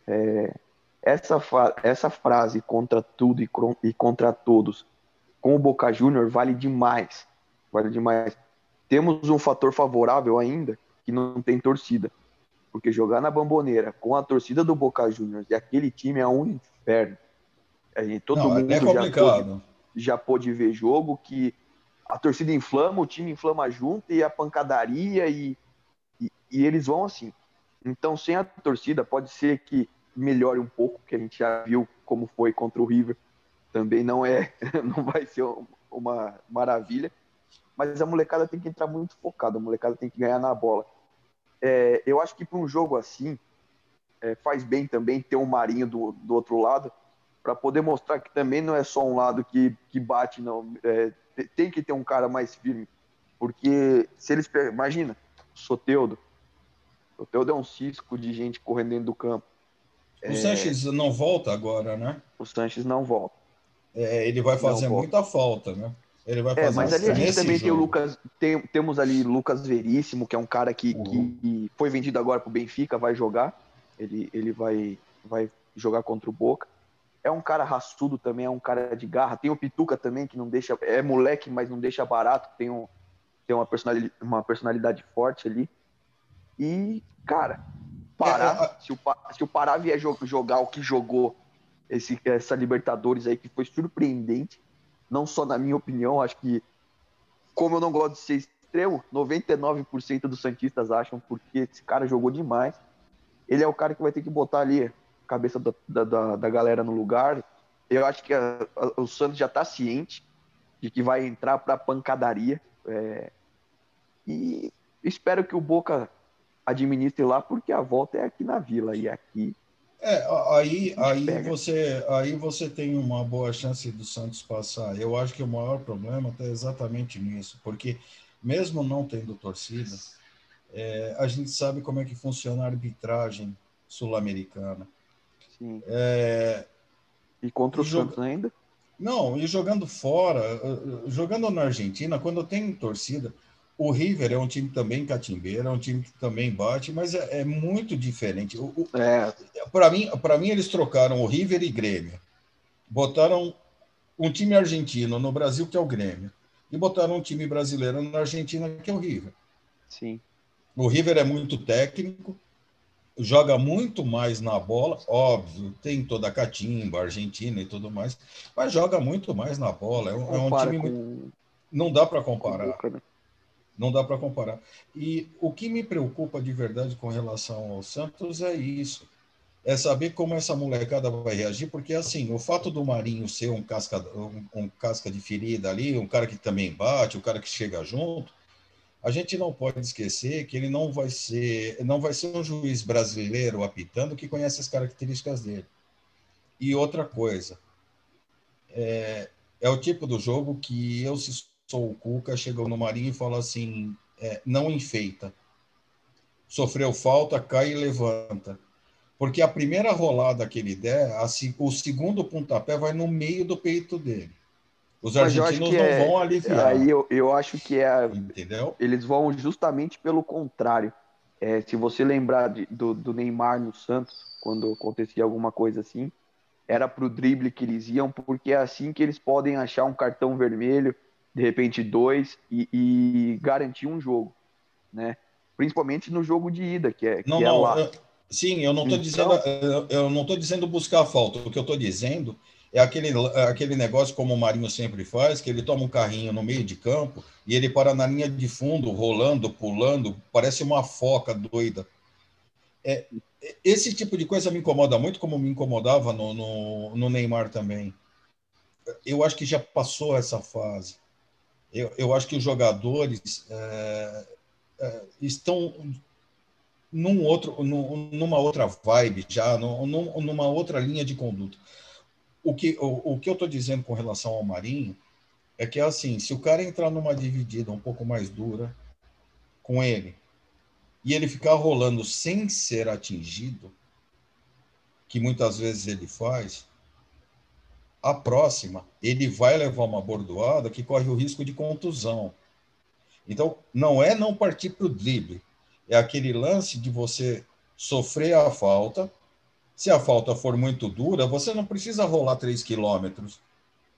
É, essa, essa frase contra tudo e, e contra todos com o Boca Júnior vale demais. Vale demais. Temos um fator favorável ainda que não tem torcida. Porque jogar na Bamboneira com a torcida do Boca Juniors e aquele time é um inferno. A gente, todo não, mundo é complicado já pôde ver jogo que a torcida inflama, o time inflama junto e a pancadaria e, e, e, eles vão assim. Então, sem a torcida, pode ser que melhore um pouco, que a gente já viu como foi contra o River. Também não é, *laughs* não vai ser uma maravilha, mas a molecada tem que entrar muito focada, a molecada tem que ganhar na bola. É, eu acho que para um jogo assim, é, faz bem também ter um Marinho do, do outro lado, para poder mostrar que também não é só um lado que, que bate, não. É, tem que ter um cara mais firme. Porque se eles. Imagina, Soteudo. Soteudo é um cisco de gente correndo dentro do campo. O é... Sanches não volta agora, né? O Sanches não volta. É, ele vai fazer muita falta, né? Ele vai é, fazer é, mas ali a gente também jogo. tem o Lucas. Tem, temos ali Lucas Veríssimo, que é um cara que, uhum. que foi vendido agora para o Benfica, vai jogar. Ele, ele vai, vai jogar contra o Boca é um cara raçudo também, é um cara de garra. Tem o Pituca também, que não deixa. É moleque, mas não deixa barato. Tem, um, tem uma, personalidade, uma personalidade forte ali. E, cara, Pará, é, é, se, o, se o Pará vier jogar o que jogou esse, essa Libertadores aí, que foi surpreendente, não só na minha opinião, acho que, como eu não gosto de ser extremo, 99% dos Santistas acham, porque esse cara jogou demais. Ele é o cara que vai ter que botar ali cabeça da, da, da galera no lugar. Eu acho que a, a, o Santos já está ciente de que vai entrar para pancadaria. É, e espero que o Boca administre lá, porque a volta é aqui na Vila e aqui. É, aí, aí, você, aí você tem uma boa chance do Santos passar. Eu acho que o maior problema está exatamente nisso, porque mesmo não tendo torcida, é, a gente sabe como é que funciona a arbitragem sul-americana. Sim. É, E contra o joga- Santos ainda? Não, e jogando fora, eh, eh, jogando na Argentina, quando tem torcida, o River é um time também catimbeiro, é um time que também bate, mas é, é muito diferente. É, Para mim, para mim, eles trocaram o River e Grêmio. Botaram um time argentino no Brasil, que é o Grêmio, e botaram um time brasileiro na Argentina, que é o River. sim. O River é muito técnico, joga muito mais na bola, óbvio, tem toda a catimba, Argentina e tudo mais, mas joga muito mais na bola. É um, é um time com, muito. Não dá para comparar. Boca, né? Não dá para comparar. E o que me preocupa de verdade com relação ao Santos é isso. É saber como essa molecada vai reagir, porque assim, o fato do Marinho ser um casca, um, um casca de ferida ali, um cara que também bate, um cara que chega junto, a gente não pode esquecer que ele não vai ser, não vai ser um juiz brasileiro apitando que conhece as características dele. E outra coisa, é, é o tipo do jogo que eu, se o Cuca, chegou no Marinho e fala assim, é, não enfeita. Sofreu falta, cai e levanta. Porque a primeira rolada que ele der, a o segundo pontapé vai no meio do peito dele. Os Mas argentinos não é- vão aliviar. Aí eu, eu acho que é, Entendeu? eles vão justamente pelo contrário. É, se você lembrar de- do, do Neymar no Santos, quando acontecia alguma coisa assim, era pro drible que eles iam, porque é assim que eles podem achar um cartão vermelho, de repente dois, e, e garantir um jogo, né? Principalmente no jogo de ida, que é, que Não, é não. lá. eu- sim, eu não estou Então- dizendo, eu- não estou dizendo buscar a falta. O que eu estou dizendo é aquele, é aquele negócio como o Marinho sempre faz, que ele toma um carrinho no meio de campo e ele para na linha de fundo, rolando, pulando, parece uma foca doida. É, esse tipo de coisa me incomoda muito, como me incomodava no, no, no Neymar também. Eu acho que já passou essa fase. Eu, eu acho que os jogadores é, é, estão num outro, num- numa outra vibe já, num- num- numa outra linha de conduta. O que, o, o que eu estou dizendo com relação ao Marinho é que, assim, se o cara entrar numa dividida um pouco mais dura com ele e ele ficar rolando sem ser atingido, que muitas vezes ele faz, a próxima ele vai levar uma bordoada que corre o risco de contusão. Então, não é não partir para o drible, é aquele lance de você sofrer a falta. Se a falta for muito dura, você não precisa rolar 3 quilômetros.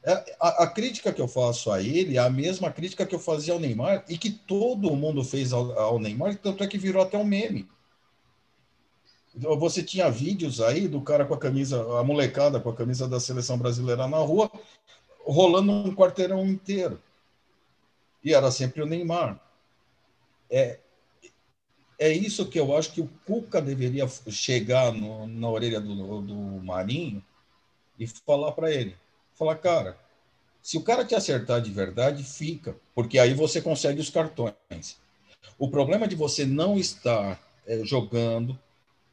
É, a, a crítica que eu faço a ele é a mesma crítica que eu fazia ao Neymar e que todo mundo fez ao, ao Neymar, tanto é que virou até um meme. Você tinha vídeos aí do cara com a camisa, a molecada com a camisa da seleção brasileira na rua, rolando um quarteirão inteiro. E era sempre o Neymar. É, é isso que eu acho que o Cuca deveria chegar no, na orelha do, do Marinho e falar para ele. Falar, cara, se o cara te acertar de verdade, fica, porque aí você consegue os cartões. O problema de você não estar é, jogando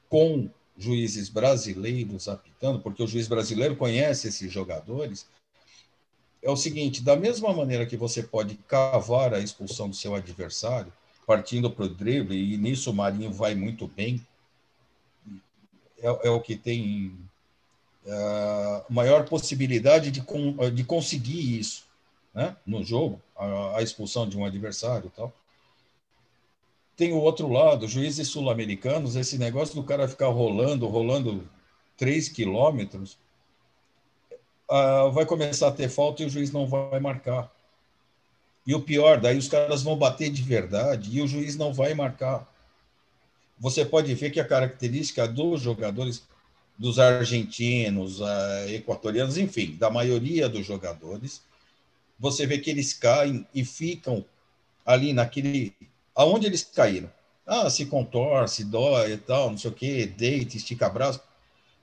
com juízes brasileiros apitando, porque o juiz brasileiro conhece esses jogadores, é o seguinte: da mesma maneira que você pode cavar a expulsão do seu adversário, partindo para o drible, e nisso o Marinho vai muito bem, é, é o que tem a maior possibilidade de, de conseguir isso né, no jogo, a, a expulsão de um adversário tal. Tem o outro lado, juízes sul-americanos, esse negócio do cara ficar rolando, rolando 3 quilômetros, uh, vai começar a ter falta e o juiz não vai marcar. E o pior, daí os caras vão bater de verdade e o juiz não vai marcar. Você pode ver que a característica dos jogadores, dos argentinos, uh, equatorianos, enfim, da maioria dos jogadores, você vê que eles caem e ficam ali naquele aonde eles caíram. Ah, se contorce, dói e tal, não sei o quê, deita, estica braço,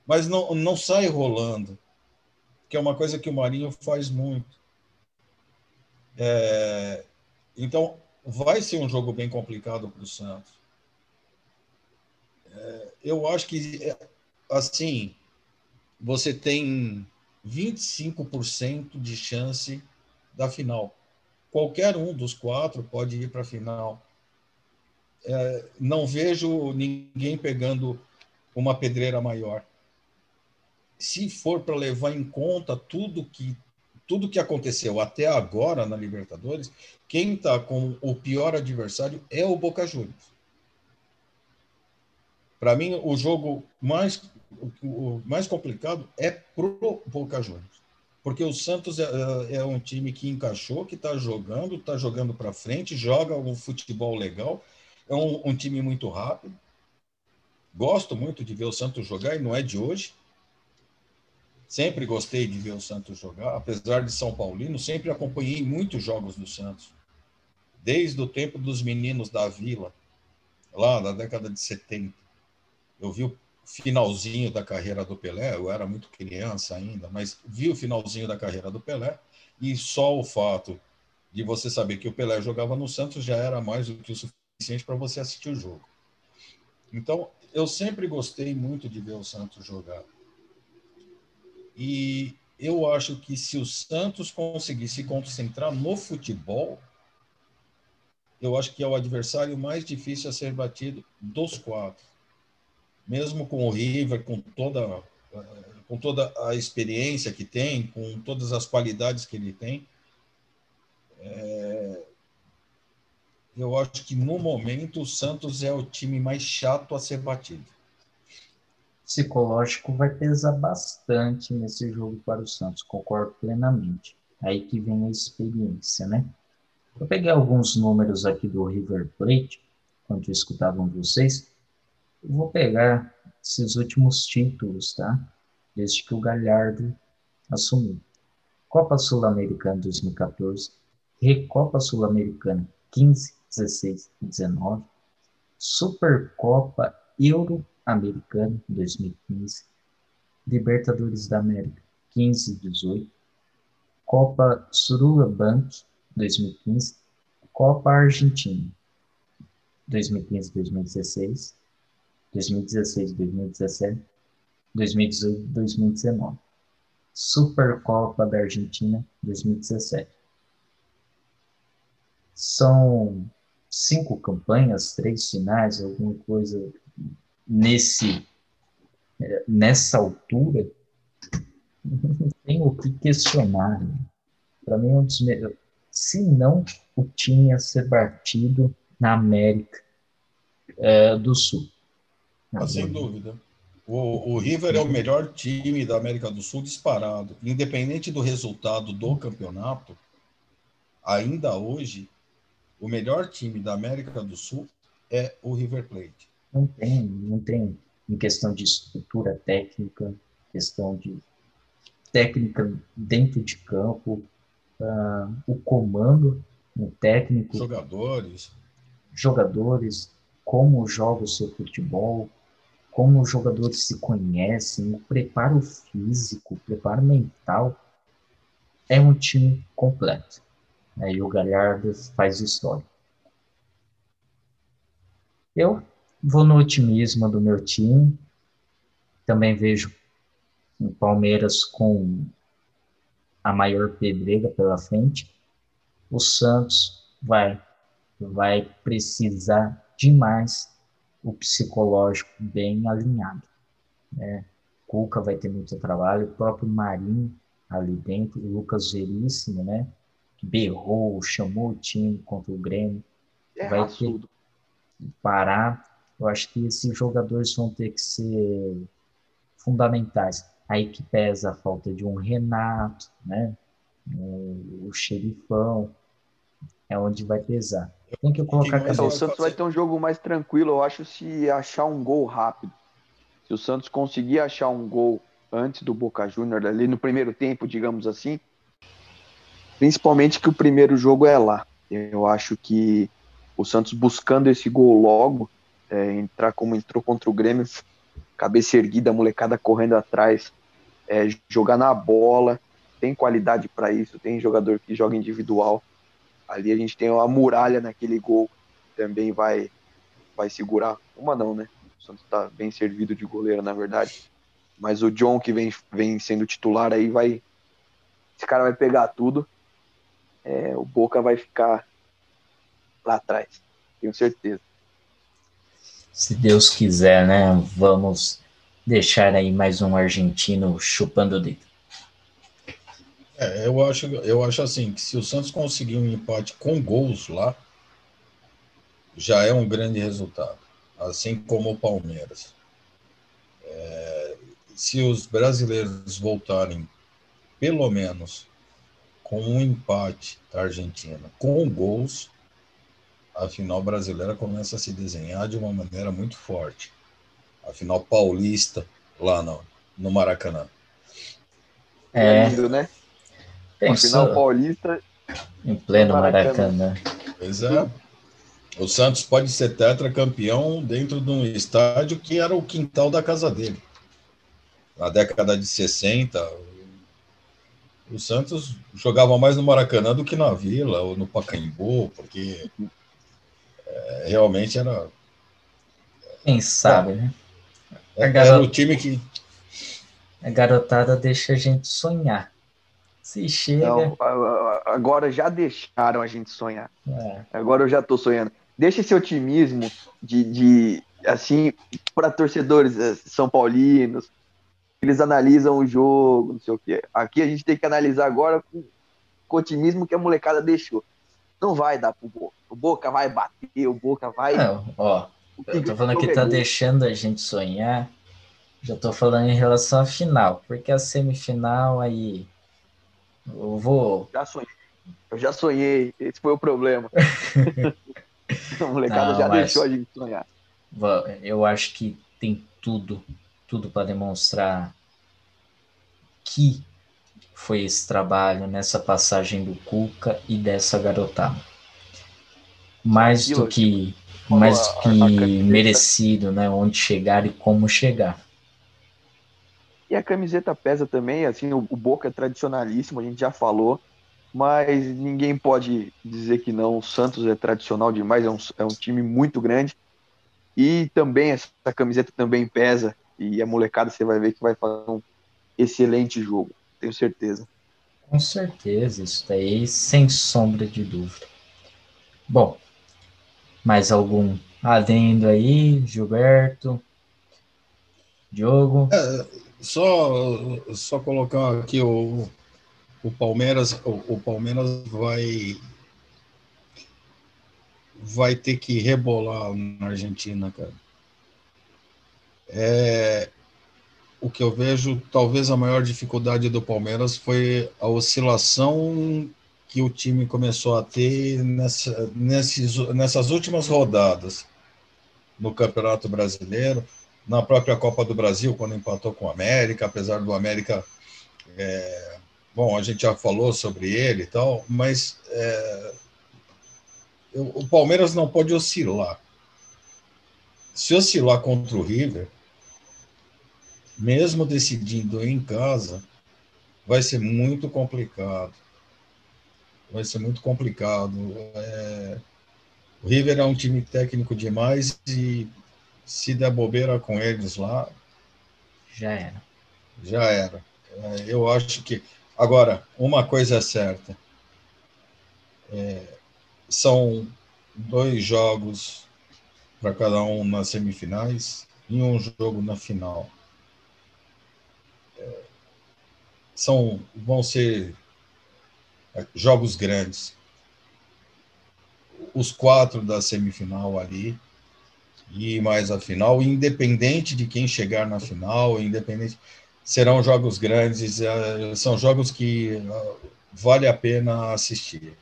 mas não, não sai rolando, que é uma coisa que o Marinho faz muito. É, então, vai ser um jogo bem complicado para o Santos. É, eu acho que, assim, você tem 25% de chance da final. Qualquer um dos quatro pode ir para a final é, não vejo ninguém pegando uma pedreira maior. se for para levar em conta tudo que tudo que aconteceu até agora na Libertadores, quem está com o pior adversário é o Boca Juniors. Para mim, o jogo mais, o mais complicado é pro Boca Juniors. Porque o Santos é, é, é um time que encaixou, que está jogando, está jogando para frente, joga um futebol legal, é um, um time muito rápido. Gosto muito de ver o Santos jogar e não é de hoje. Sempre gostei de ver o Santos jogar, apesar de São Paulino, sempre acompanhei muitos jogos do Santos. Desde o tempo dos meninos da Vila, lá na década de 70. Eu vi o finalzinho da carreira do Pelé, eu era muito criança ainda, mas vi o finalzinho da carreira do Pelé e só o fato de você saber que o Pelé jogava no Santos já era mais do que o suficiente para você assistir o jogo. Então, eu sempre gostei muito de ver o Santos jogar. E eu acho que se o Santos conseguir se concentrar no futebol, eu acho que é o adversário mais difícil a ser batido dos quatro. Mesmo com o River, com toda, com toda a experiência que tem, com todas as qualidades que ele tem, é, eu acho que no momento o Santos é o time mais chato a ser batido psicológico vai pesar bastante nesse jogo para o Santos, concordo plenamente. Aí que vem a experiência, né? Eu peguei alguns números aqui do River Plate, quando escutavam vocês. Eu vou pegar esses últimos títulos, tá? Desde que o Galhardo assumiu. Copa Sul-Americana 2014, Recopa Sul-Americana 15, 16 e 19, Supercopa Euro Americana, 2015, Libertadores da América, 15 e 18, Copa Bank 2015, Copa Argentina, 2015-2016, 2016-2017, 2018-2019, Supercopa da Argentina, 2017. São cinco campanhas, três finais, alguma coisa nesse nessa altura, não *laughs* tem o que questionar. Né? Para mim, é um dos melhores. Se não o time a ser batido na América é, do Sul. Ah, sem dúvida. O, o River é o melhor time da América do Sul disparado. Independente do resultado do campeonato, ainda hoje, o melhor time da América do Sul é o River Plate. Não tem, não tem em questão de estrutura técnica, questão de técnica dentro de campo, uh, o comando o técnico, jogadores, jogadores, como joga o seu futebol, como os jogadores se conhecem, o preparo físico, o preparo mental, é um time completo. Né? E o Galhardo faz história. Eu Vou no otimismo do meu time. Também vejo o Palmeiras com a maior pedreira pela frente. O Santos vai vai precisar demais o psicológico bem alinhado. Né? Cuca vai ter muito trabalho, o próprio Marinho ali dentro, o Lucas Veríssimo, né? Berrou, chamou o time contra o Grêmio. É vai ter que parar eu acho que esses jogadores vão ter que ser fundamentais. Aí que pesa a falta de um Renato, né? O, xerifão, é onde vai pesar. Tem que colocar a O Santos vai ter um jogo mais tranquilo, eu acho, se achar um gol rápido. Se o Santos conseguir achar um gol antes do Boca Júnior, ali no primeiro tempo, digamos assim, principalmente que o primeiro jogo é lá. Eu acho que o Santos buscando esse gol logo, é, entrar como entrou contra o Grêmio, cabeça erguida, molecada correndo atrás, é, jogar na bola, tem qualidade para isso, tem jogador que joga individual. Ali a gente tem uma muralha naquele gol, também vai vai segurar. Uma não, né? O Santos está bem servido de goleiro, na verdade. Mas o John, que vem, vem sendo titular aí, vai. Esse cara vai pegar tudo. É, o Boca vai ficar lá atrás, tenho certeza se Deus quiser, né? Vamos deixar aí mais um argentino chupando o dedo. É, eu acho, eu acho assim que se o Santos conseguir um empate com gols lá, já é um grande resultado, assim como o Palmeiras. É, se os brasileiros voltarem, pelo menos, com um empate da Argentina, com gols, a final brasileira começa a se desenhar de uma maneira muito forte. A final paulista, lá no, no Maracanã. É, é lindo, né? Pensou final paulista. Em pleno Maracanã. Pois é. O Santos pode ser tetracampeão dentro de um estádio que era o quintal da casa dele. Na década de 60, o Santos jogava mais no Maracanã do que na Vila ou no Pacaembu, porque é, realmente era. Quem sabe, né? Era, era o time que. A garotada deixa a gente sonhar. Se chega. Não, agora já deixaram a gente sonhar. É. Agora eu já tô sonhando. Deixa esse otimismo de, de assim, para torcedores eh, são paulinos, eles analisam o jogo, não sei o quê. Aqui a gente tem que analisar agora com, com o otimismo que a molecada deixou. Não vai dar pro Boca. O Boca vai bater, o Boca vai. Não, ó, eu tô falando que tá deixando a gente sonhar. Já tô falando em relação à final, porque a semifinal aí eu vou. Já sonhei. Eu já sonhei. Esse foi o problema. *laughs* a molecada Não, já deixou a gente sonhar. Eu acho que tem tudo, tudo para demonstrar que foi esse trabalho nessa passagem do Cuca e dessa garotada. Mais do que mais do que merecido, né? Onde chegar e como chegar. E a camiseta pesa também, assim, o, o Boca é tradicionalíssimo, a gente já falou, mas ninguém pode dizer que não. O Santos é tradicional demais, é um, é um time muito grande. E também essa camiseta também pesa. E a molecada você vai ver que vai fazer um excelente jogo, tenho certeza. Com certeza, isso daí sem sombra de dúvida. Bom, mais algum adendo aí, Gilberto? Diogo? É, só, só colocar aqui o, o Palmeiras, o, o, Palmeiras vai vai ter que rebolar na Argentina, cara. É, o que eu vejo, talvez a maior dificuldade do Palmeiras foi a oscilação que o time começou a ter nessa, nesses, nessas últimas rodadas no Campeonato Brasileiro na própria Copa do Brasil, quando empatou com o América, apesar do América. É, bom, a gente já falou sobre ele e tal, mas é, o Palmeiras não pode oscilar. Se oscilar contra o River, mesmo decidindo em casa, vai ser muito complicado. Vai ser muito complicado. É, o River é um time técnico demais e se der bobeira com eles lá. Já era. Já era. É, eu acho que. Agora, uma coisa é certa: é, são dois jogos para cada um nas semifinais e um jogo na final. É, são, vão ser jogos grandes. Os quatro da semifinal ali e mais a final, independente de quem chegar na final, independente serão jogos grandes, eh, são jogos que eh, vale a pena assistir.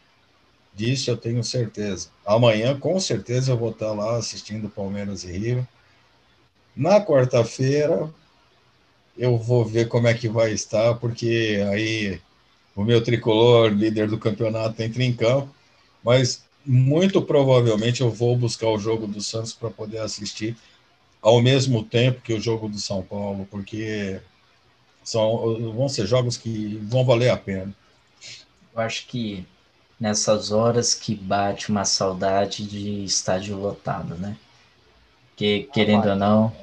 Disso eu tenho certeza. Amanhã, com certeza, eu vou estar lá assistindo Palmeiras e Rio. Na quarta-feira, eu vou ver como é que vai estar, porque aí o meu tricolor, líder do campeonato, entra em campo. Mas muito provavelmente eu vou buscar o jogo do Santos para poder assistir ao mesmo tempo que o jogo do São Paulo, porque são, vão ser jogos que vão valer a pena. Eu acho que nessas horas que bate uma saudade de estádio lotado, né? Que, querendo ah, ou não,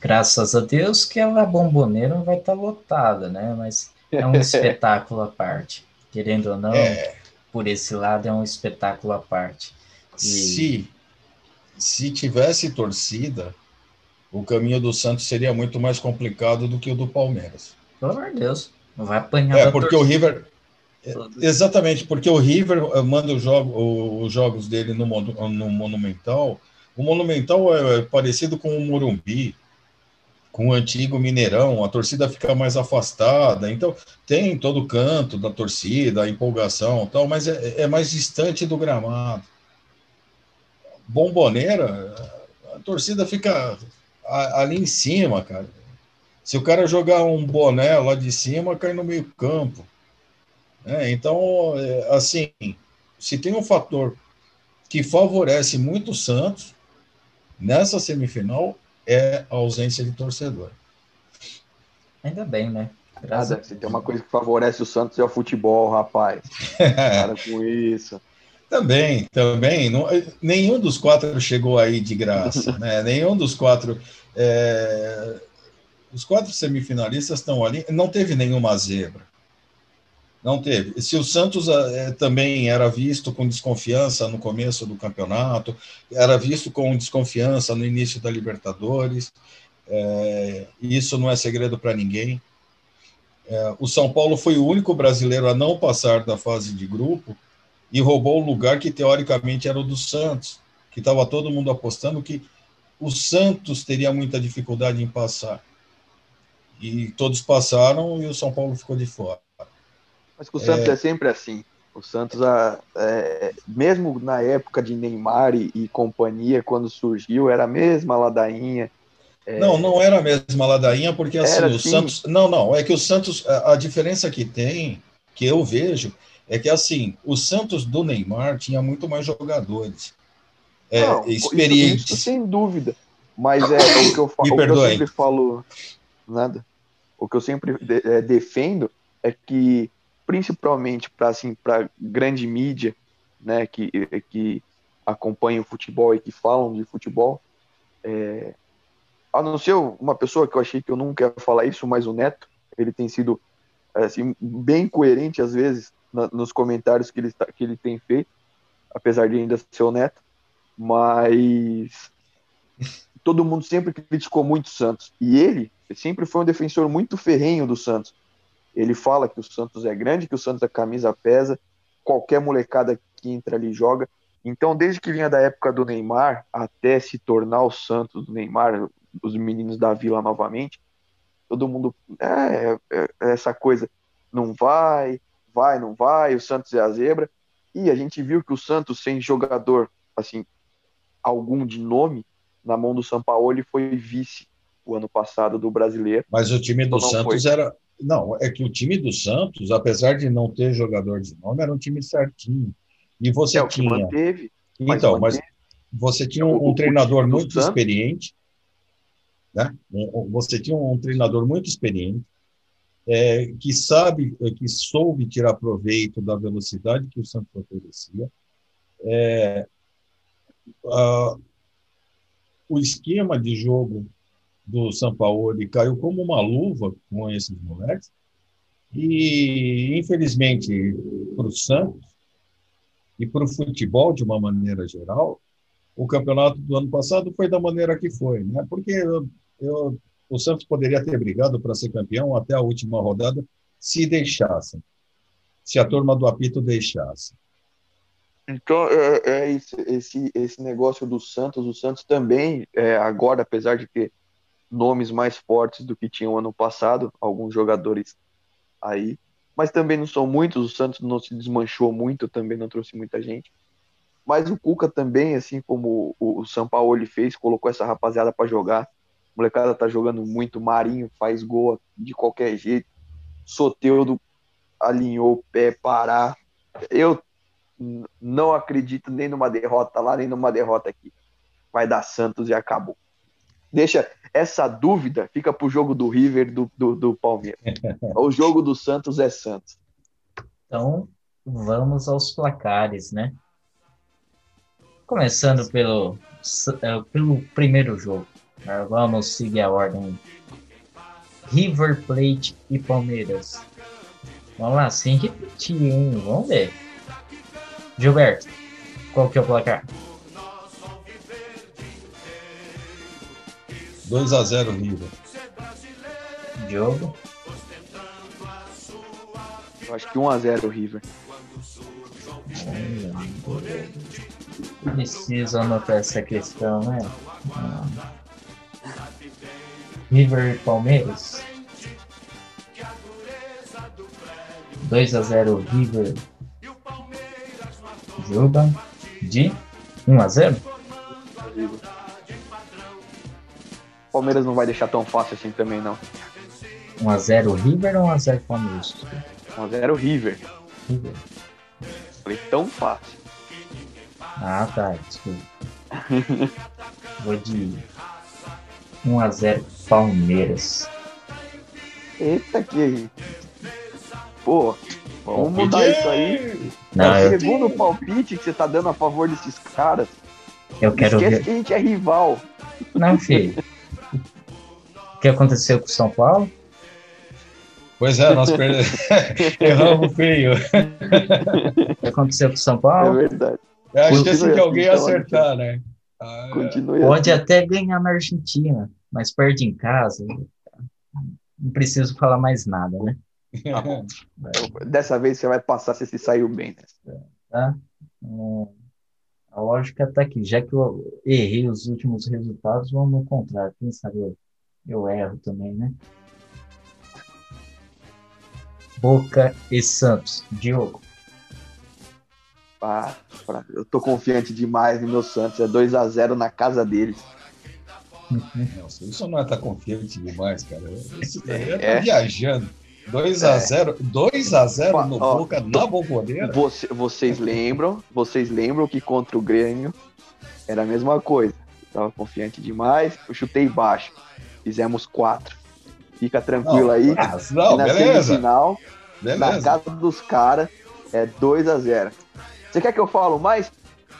graças a Deus que a bomboneira não vai estar tá lotada, né? Mas é um *laughs* espetáculo à parte. Querendo ou não, é por esse lado é um espetáculo à parte. E... Se, se tivesse torcida, o caminho do Santos seria muito mais complicado do que o do Palmeiras. Pelo amor de Deus, não vai apanhar. É, porque o River. Exatamente, porque o River eh, manda os jogos, os jogos dele no, no Monumental. O Monumental é parecido com o Morumbi, com o antigo Mineirão, a torcida fica mais afastada, então tem todo canto da torcida, a empolgação tal, mas é, é mais distante do gramado. Bomboneira, a torcida fica ali em cima, cara. Se o cara jogar um boné lá de cima, cai no meio campo. É, então, é, assim, se tem um fator que favorece muito o Santos nessa semifinal, é a ausência de torcedor. Ainda bem, né? Graças se tem uma coisa que favorece o Santos é o futebol, rapaz. *laughs* Para com isso. Também, também. Não, nenhum dos quatro chegou aí de graça, *laughs* né? nenhum dos quatro. É, os quatro semifinalistas estão ali. Não teve nenhuma zebra. Não teve. Se o Santos é, também era visto com desconfiança no começo do campeonato, era visto com desconfiança no início da Libertadores, é, isso não é segredo para ninguém. O São Paulo foi o único brasileiro a não passar da fase de grupo e roubou o lugar que teoricamente era o do Santos, que estava todo mundo apostando que o Santos teria muita dificuldade em passar. E todos passaram e o São Paulo ficou de fora. Mas o Santos é, é sempre assim. O Santos, é, mesmo na época de Neymar e, e, companhia, quando surgiu, era a mesma ladainha. É... Não, não era a mesma ladainha, porque assim, era, o sim. Santos. Não, não, é que o Santos, a, a diferença que tem, que eu vejo, é que assim, o Santos do Neymar tinha muito mais jogadores. É, não, experientes. Isso, isso, sem dúvida. Mas é, o que eu, falo, *coughs* o que eu sempre falo. Nada. O que eu sempre de, é, defendo é que principalmente para assim, para grande mídia, né, que, que acompanha o futebol e que falam de futebol, é, a não ser uma pessoa que eu achei que eu nunca ia falar isso, mas o Neto, ele tem sido assim, bem coerente às vezes na, nos comentários que ele, que ele tem feito, apesar de ainda ser o Neto, mas todo mundo sempre criticou muito o Santos, e ele sempre foi um defensor muito ferrenho do Santos, ele fala que o Santos é grande, que o Santos a camisa pesa, qualquer molecada que entra ali joga. Então, desde que vinha da época do Neymar até se tornar o Santos do Neymar, os meninos da Vila novamente, todo mundo é, é, é essa coisa não vai, vai, não vai, o Santos é a zebra. E a gente viu que o Santos sem jogador assim algum de nome na mão do São Paulo, ele foi vice o ano passado do brasileiro. Mas o time do então Santos foi. era não, é que o time do Santos, apesar de não ter jogador de nome, era um time certinho. E você é, tinha. Manteve, então, mas, mas você tinha um, um treinador muito Santos. experiente, né? Você tinha um treinador muito experiente, é, que sabe, que soube tirar proveito da velocidade que o Santos oferecia. É, a, o esquema de jogo do São Paulo caiu como uma luva com esses moleques. E, infelizmente, para o Santos e para o futebol, de uma maneira geral, o campeonato do ano passado foi da maneira que foi, né? Porque eu, eu, o Santos poderia ter brigado para ser campeão até a última rodada se deixassem, se a turma do apito deixasse. Então, é, é esse, esse, esse negócio do Santos. O Santos também, é, agora, apesar de ter nomes mais fortes do que tinham ano passado, alguns jogadores aí, mas também não são muitos, o Santos não se desmanchou muito, também não trouxe muita gente. Mas o Cuca também, assim como o Paulo ele fez, colocou essa rapaziada para jogar. O molecada tá jogando muito, Marinho faz gol de qualquer jeito. Soteudo alinhou o pé, parar. Eu não acredito nem numa derrota lá, nem numa derrota aqui. Vai dar Santos e acabou deixa essa dúvida, fica para o jogo do River do, do, do Palmeiras. *laughs* o jogo do Santos é Santos. Então, vamos aos placares, né? Começando pelo, é, pelo primeiro jogo. Né? Vamos seguir a ordem. River Plate e Palmeiras. Vamos lá, sem repetir, hein? Vamos ver. Gilberto, qual que é o placar? 2 a 0 River. Diogo? Eu acho que 1 a 0 River. Preciso anotar essa questão, né? Ah. River e Palmeiras. 2 a 0 River. Juba. De 1 a 0 Palmeiras não vai deixar tão fácil assim também, não. 1 a 0 River ou 1 a 0 Palmeiras? 1 a 0 River. River. Falei tão fácil. Ah, tá. Desculpa. Vou de 1 a 0 Palmeiras. Eita que. Pô, vamos mudar isso aí. Não, é o eu, segundo palpite que você tá dando a favor desses caras. eu quero Esquece ver. que a gente é rival. Não, filho. O que aconteceu com o São Paulo? Pois é, nós perdemos. *laughs* Erramos feio. O que *laughs* aconteceu com o São É Paulo? verdade. Eu acho que assim Continue que alguém assim, então, acertar, né? Ah, Continue Pode assim. até ganhar na Argentina, mas perde em casa. Não preciso falar mais nada, né? *laughs* Dessa vez você vai passar se se saiu bem. Né? Tá? Hum, A lógica tá aqui. Já que eu errei os últimos resultados, vamos no contrário. Quem sabe eu, eu erro também, né? Boca e Santos. Diogo. Ah, eu tô confiante demais no meu Santos. É 2 a 0 na casa deles. *laughs* Nossa, isso não é estar confiante demais, cara. Isso daí é, É. tá viajando. 2x0 2 a 0 no Ó, Boca na bomboneira? Você- vocês lembram? Vocês lembram que contra o Grêmio era a mesma coisa. Eu tava confiante demais. Eu chutei baixo. Fizemos quatro. Fica tranquilo Não, aí. ah, E não, na beleza. semifinal, na Beleza. casa dos caras, é 2 a 0 Você quer que eu falo mais?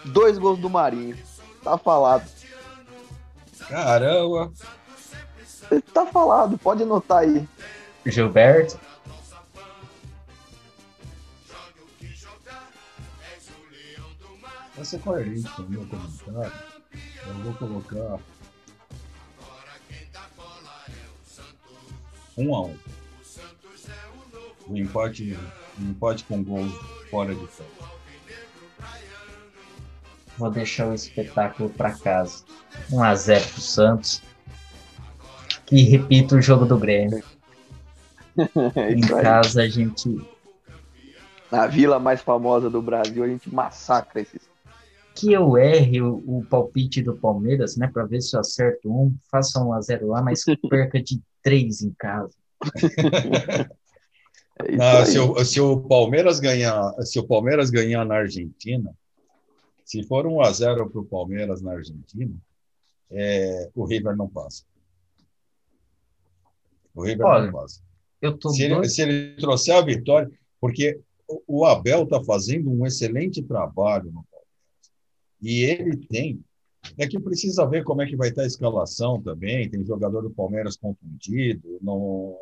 Dois gols do Marinho. Tá falado. Caramba. Tá falado, pode anotar aí. Gilberto. Vai ser coerente com o meu comentário. Eu vou colocar. Um a um. O empate, o empate com gols fora de campo. Vou deixar o espetáculo para casa. 1 a 0 pro Santos. Que repita o jogo do Grêmio. *laughs* É Em casa a gente Na vila mais famosa do Brasil, a gente massacra esses. que eu erre o, o palpite do Palmeiras, né, para ver se eu acerto um, faça um a 0 lá, mas *laughs* perca de três em casa. *laughs* É aí. se, o, se o Palmeiras ganhar, se o Palmeiras ganhar na Argentina, se for 1 a 0 para o Palmeiras na Argentina, é, o River não passa. O River Olha, não passa. Eu tô Se ele, se ele trouxer a vitória, porque o- o Abel está fazendo um excelente trabalho no Palmeiras. E ele tem. É que precisa ver como é que vai estar a escalação também. Tem jogador do Palmeiras contundido. Não,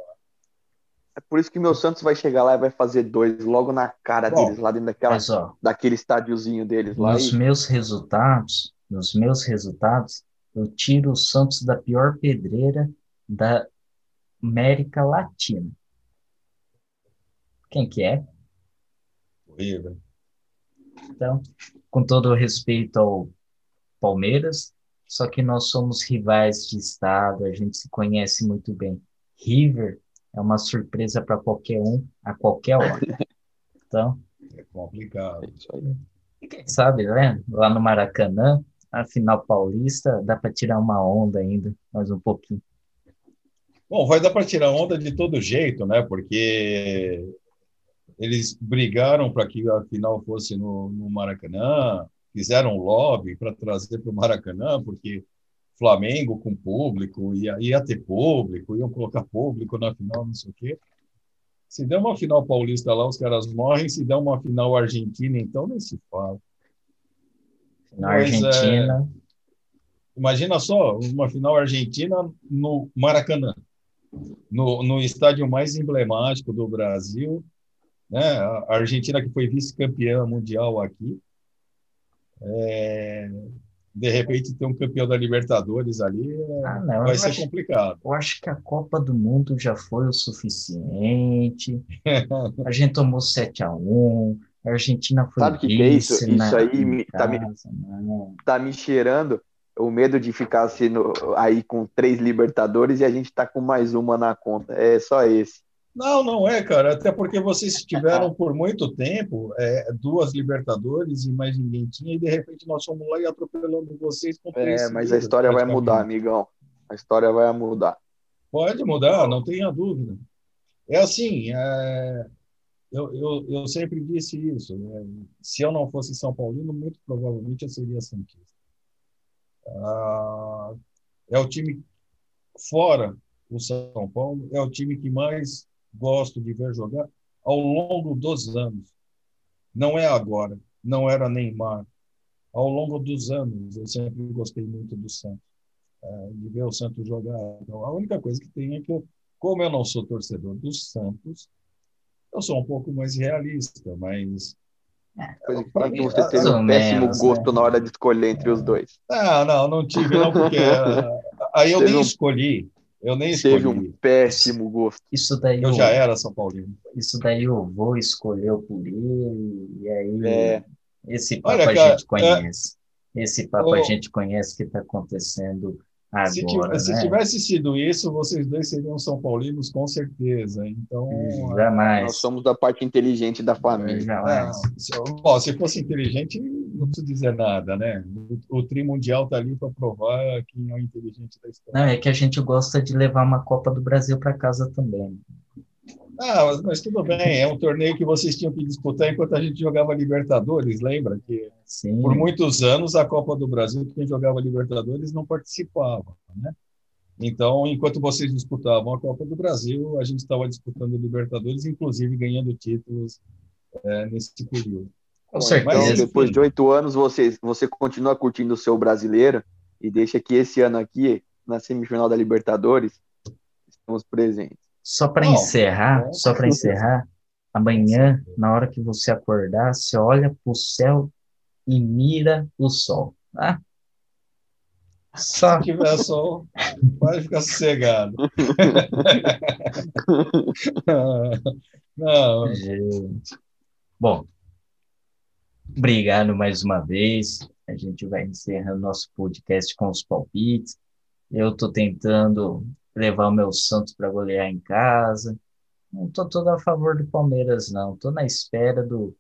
É por isso que meu Santos vai chegar lá e vai fazer dois logo na cara Bom, deles, lá dentro daquela, Mas ó, daquele estádiozinho deles lá. nos E, meus resultados, nos meus resultados, eu tiro o Santos da pior pedreira da América Latina. Quem que é? o River. Então, com todo o respeito ao Palmeiras, só que nós somos rivais de estado, a gente se conhece muito bem. River é uma surpresa para qualquer um, a qualquer hora. *laughs* Então, É complicado. é isso aí. e quem sabe, né? Lá no Maracanã, a final paulista, dá para tirar uma onda ainda, mais um pouquinho. Bom, vai dar para tirar onda de todo jeito, né? Porque eles brigaram para que a final fosse no, no Maracanã, fizeram lobby para trazer para o Maracanã, porque Flamengo com público, ia, ia ter público, iam colocar público na final, não sei o quê. Se der uma final paulista lá, os caras morrem. Se der uma final argentina, então nem se fala. Na Mas, é, Argentina, Imagina só, uma final argentina no Maracanã, no, no estádio mais emblemático do Brasil, né? A Argentina que foi vice-campeã mundial aqui, é, de repente ter um campeão da Libertadores ali ah, não, vai ser acho, complicado. Eu acho que a Copa do Mundo já foi o suficiente. *laughs* a gente tomou 7 a 1 a Argentina foi Sabe o que, que, é isso? Isso aí me, tá, me, tá me cheirando o medo de ficar sendo aí com três Libertadores e a gente tá com mais uma na conta. É só esse. Não, não é, cara. Até porque vocês *laughs* tiveram por muito tempo é, duas Libertadores e mais ninguém tinha, e de repente nós fomos lá e atropelando vocês com três. É, mas a história vai mudar, amigão. A história vai mudar. Pode mudar, não tenha dúvida. É assim, é... Eu, eu, eu sempre disse isso. Né? Se eu não fosse São Paulino, muito provavelmente eu seria Santista. Ah, é o time fora o São Paulo, é o time que mais gosto de ver jogar ao longo dos anos. Não é agora, não era Neymar. Ao longo dos anos, eu sempre gostei muito do Santos, é, de ver o Santos jogar. Então, a única coisa que tem é que, eu, como eu não sou torcedor do Santos, eu sou um pouco mais realista, mas Coisa que que você teve um péssimo menos, gosto né? na hora de escolher entre os dois. Não, não, não tive, não, porque aí eu nem escolhi. Eu nem escolhi. Teve um péssimo gosto. Isso daí eu, eu já era São Paulino. Isso daí eu vou escolher por ele, e aí é. esse papo Olha, cara, a gente conhece. É... Esse papo a gente conhece que está acontecendo agora, se, né? se tivesse sido isso, vocês dois seriam São Paulinos com certeza. Então, jamais. Nós somos da parte inteligente da família. Jamais. se, bom, se fosse inteligente, não preciso dizer nada, né? O, o Tri Mundial está ali para provar quem é o inteligente da história. Não, é que a gente gosta de levar uma Copa do Brasil para casa também. Ah, mas, mas, tudo bem, é um torneio que vocês tinham que disputar enquanto a gente jogava Libertadores, lembra? Que Sim. por muitos anos a Copa do Brasil, quem jogava Libertadores não participava, né? Então, enquanto vocês disputavam a Copa do Brasil, a gente estava disputando Libertadores, inclusive ganhando títulos é, nesse período. Com certeza. Então, depois de oito anos, você, você continua curtindo o seu brasileiro e deixa que esse ano aqui, na semifinal da Libertadores, estamos presentes. Só para encerrar, só para encerrar, amanhã, na hora que você acordar, você olha para o céu e mira o sol, tá? Só... Se tiver sol, pode ficar sossegado. *laughs* Não. Gente. Bom, obrigado mais uma vez. A gente vai encerrando nosso podcast com os palpites. Eu estou tentando levar o meu Santos para golear em casa. Não estou todo a favor do Palmeiras, não. Estou na espera do,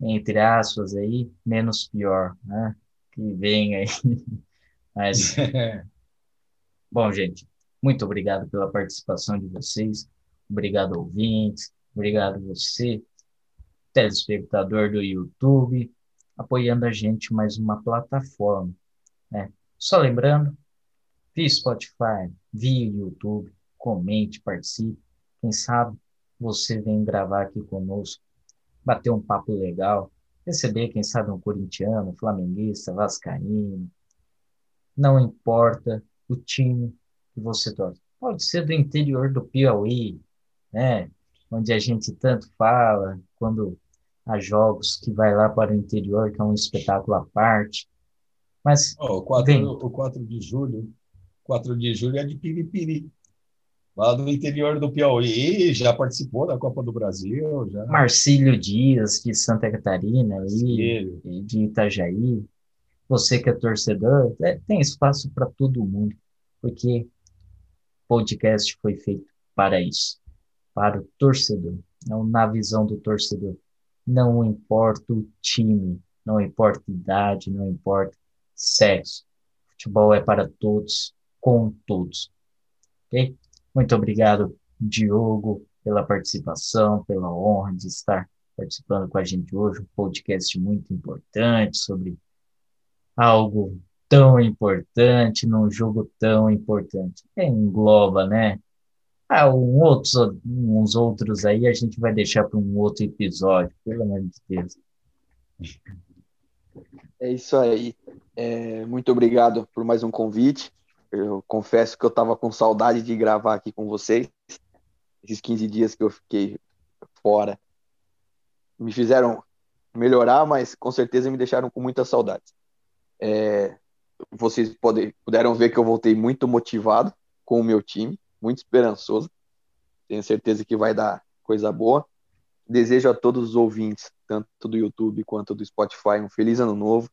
entre aspas, aí, menos pior, né? Que vem aí. *laughs* Mas, *laughs* bom, gente, muito obrigado pela participação de vocês. Obrigado, ouvintes. Obrigado você, telespectador do YouTube, apoiando a gente mais uma plataforma. Né? Só lembrando, via Spotify, via YouTube, comente, participe. Quem sabe você vem gravar aqui conosco, bater um papo legal, receber, quem sabe, um corintiano, flamenguista, vascaíno. Não importa o time que você torce. Pode ser do interior do Piauí, né? Onde a gente tanto fala, quando há jogos que vai lá para o interior, que é um espetáculo à parte. Mas oh, o, 4, o 4 de julho 4 de julho é de Piripiri, lá do interior do Piauí, já participou da Copa do Brasil. Já. Marcílio Dias, de Santa Catarina, aí, de Itajaí. Você que é torcedor, é, tem espaço para todo mundo, porque o podcast foi feito para isso, para o torcedor, não na visão do torcedor. Não importa o time, não importa idade, não importa sexo. Futebol é para todos, com todos. Ok? Muito obrigado, Diogo, pela participação, pela honra de estar participando com a gente hoje, um podcast muito importante sobre algo tão importante num jogo tão importante. É, engloba, né? Ah, um outros, uns outros aí a gente vai deixar para um outro episódio, pelo amor de Deus. É isso aí. É, muito obrigado por mais um convite. Eu confesso que eu estava com saudade de gravar aqui com vocês. Esses 15 dias que eu fiquei fora me fizeram melhorar, mas com certeza me deixaram com muita saudade. É, vocês poder, puderam ver que eu voltei muito motivado com o meu time, muito esperançoso. Tenho certeza que vai dar coisa boa. Desejo a todos os ouvintes, tanto do YouTube quanto do Spotify, um feliz ano novo.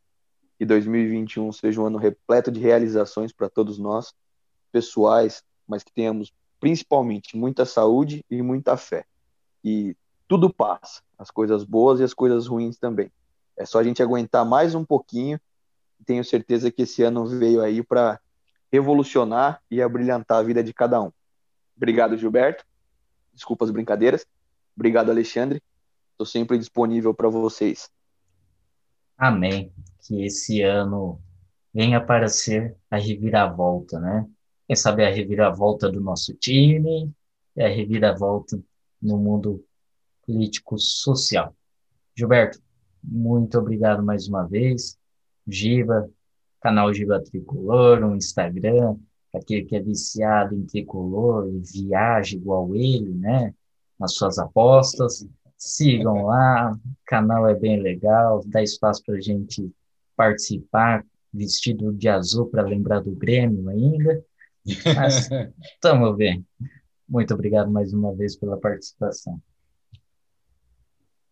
Que 2021 seja um ano repleto de realizações para todos nós, pessoais, mas que tenhamos principalmente muita saúde e muita fé. E tudo passa, as coisas boas e as coisas ruins também. É só a gente aguentar mais um pouquinho. Tenho certeza que esse ano veio aí para revolucionar e abrilhantar a vida de cada um. Obrigado, Gilberto. Desculpa as brincadeiras. Obrigado, Alexandre. Estou sempre disponível para vocês. Amém. Que esse ano venha para ser a reviravolta, né? Quem sabe a reviravolta do nosso time a reviravolta no mundo político-social. Gilberto, muito obrigado mais uma vez. Giba, canal Giba Tricolor, um Instagram, aquele que é viciado em tricolor e viaja igual ele, né? Nas suas apostas. Sigam lá, o canal é bem legal, dá espaço para a gente participar, vestido de azul para lembrar do Grêmio ainda. Mas *laughs* estamos bem. Muito obrigado mais uma vez pela participação.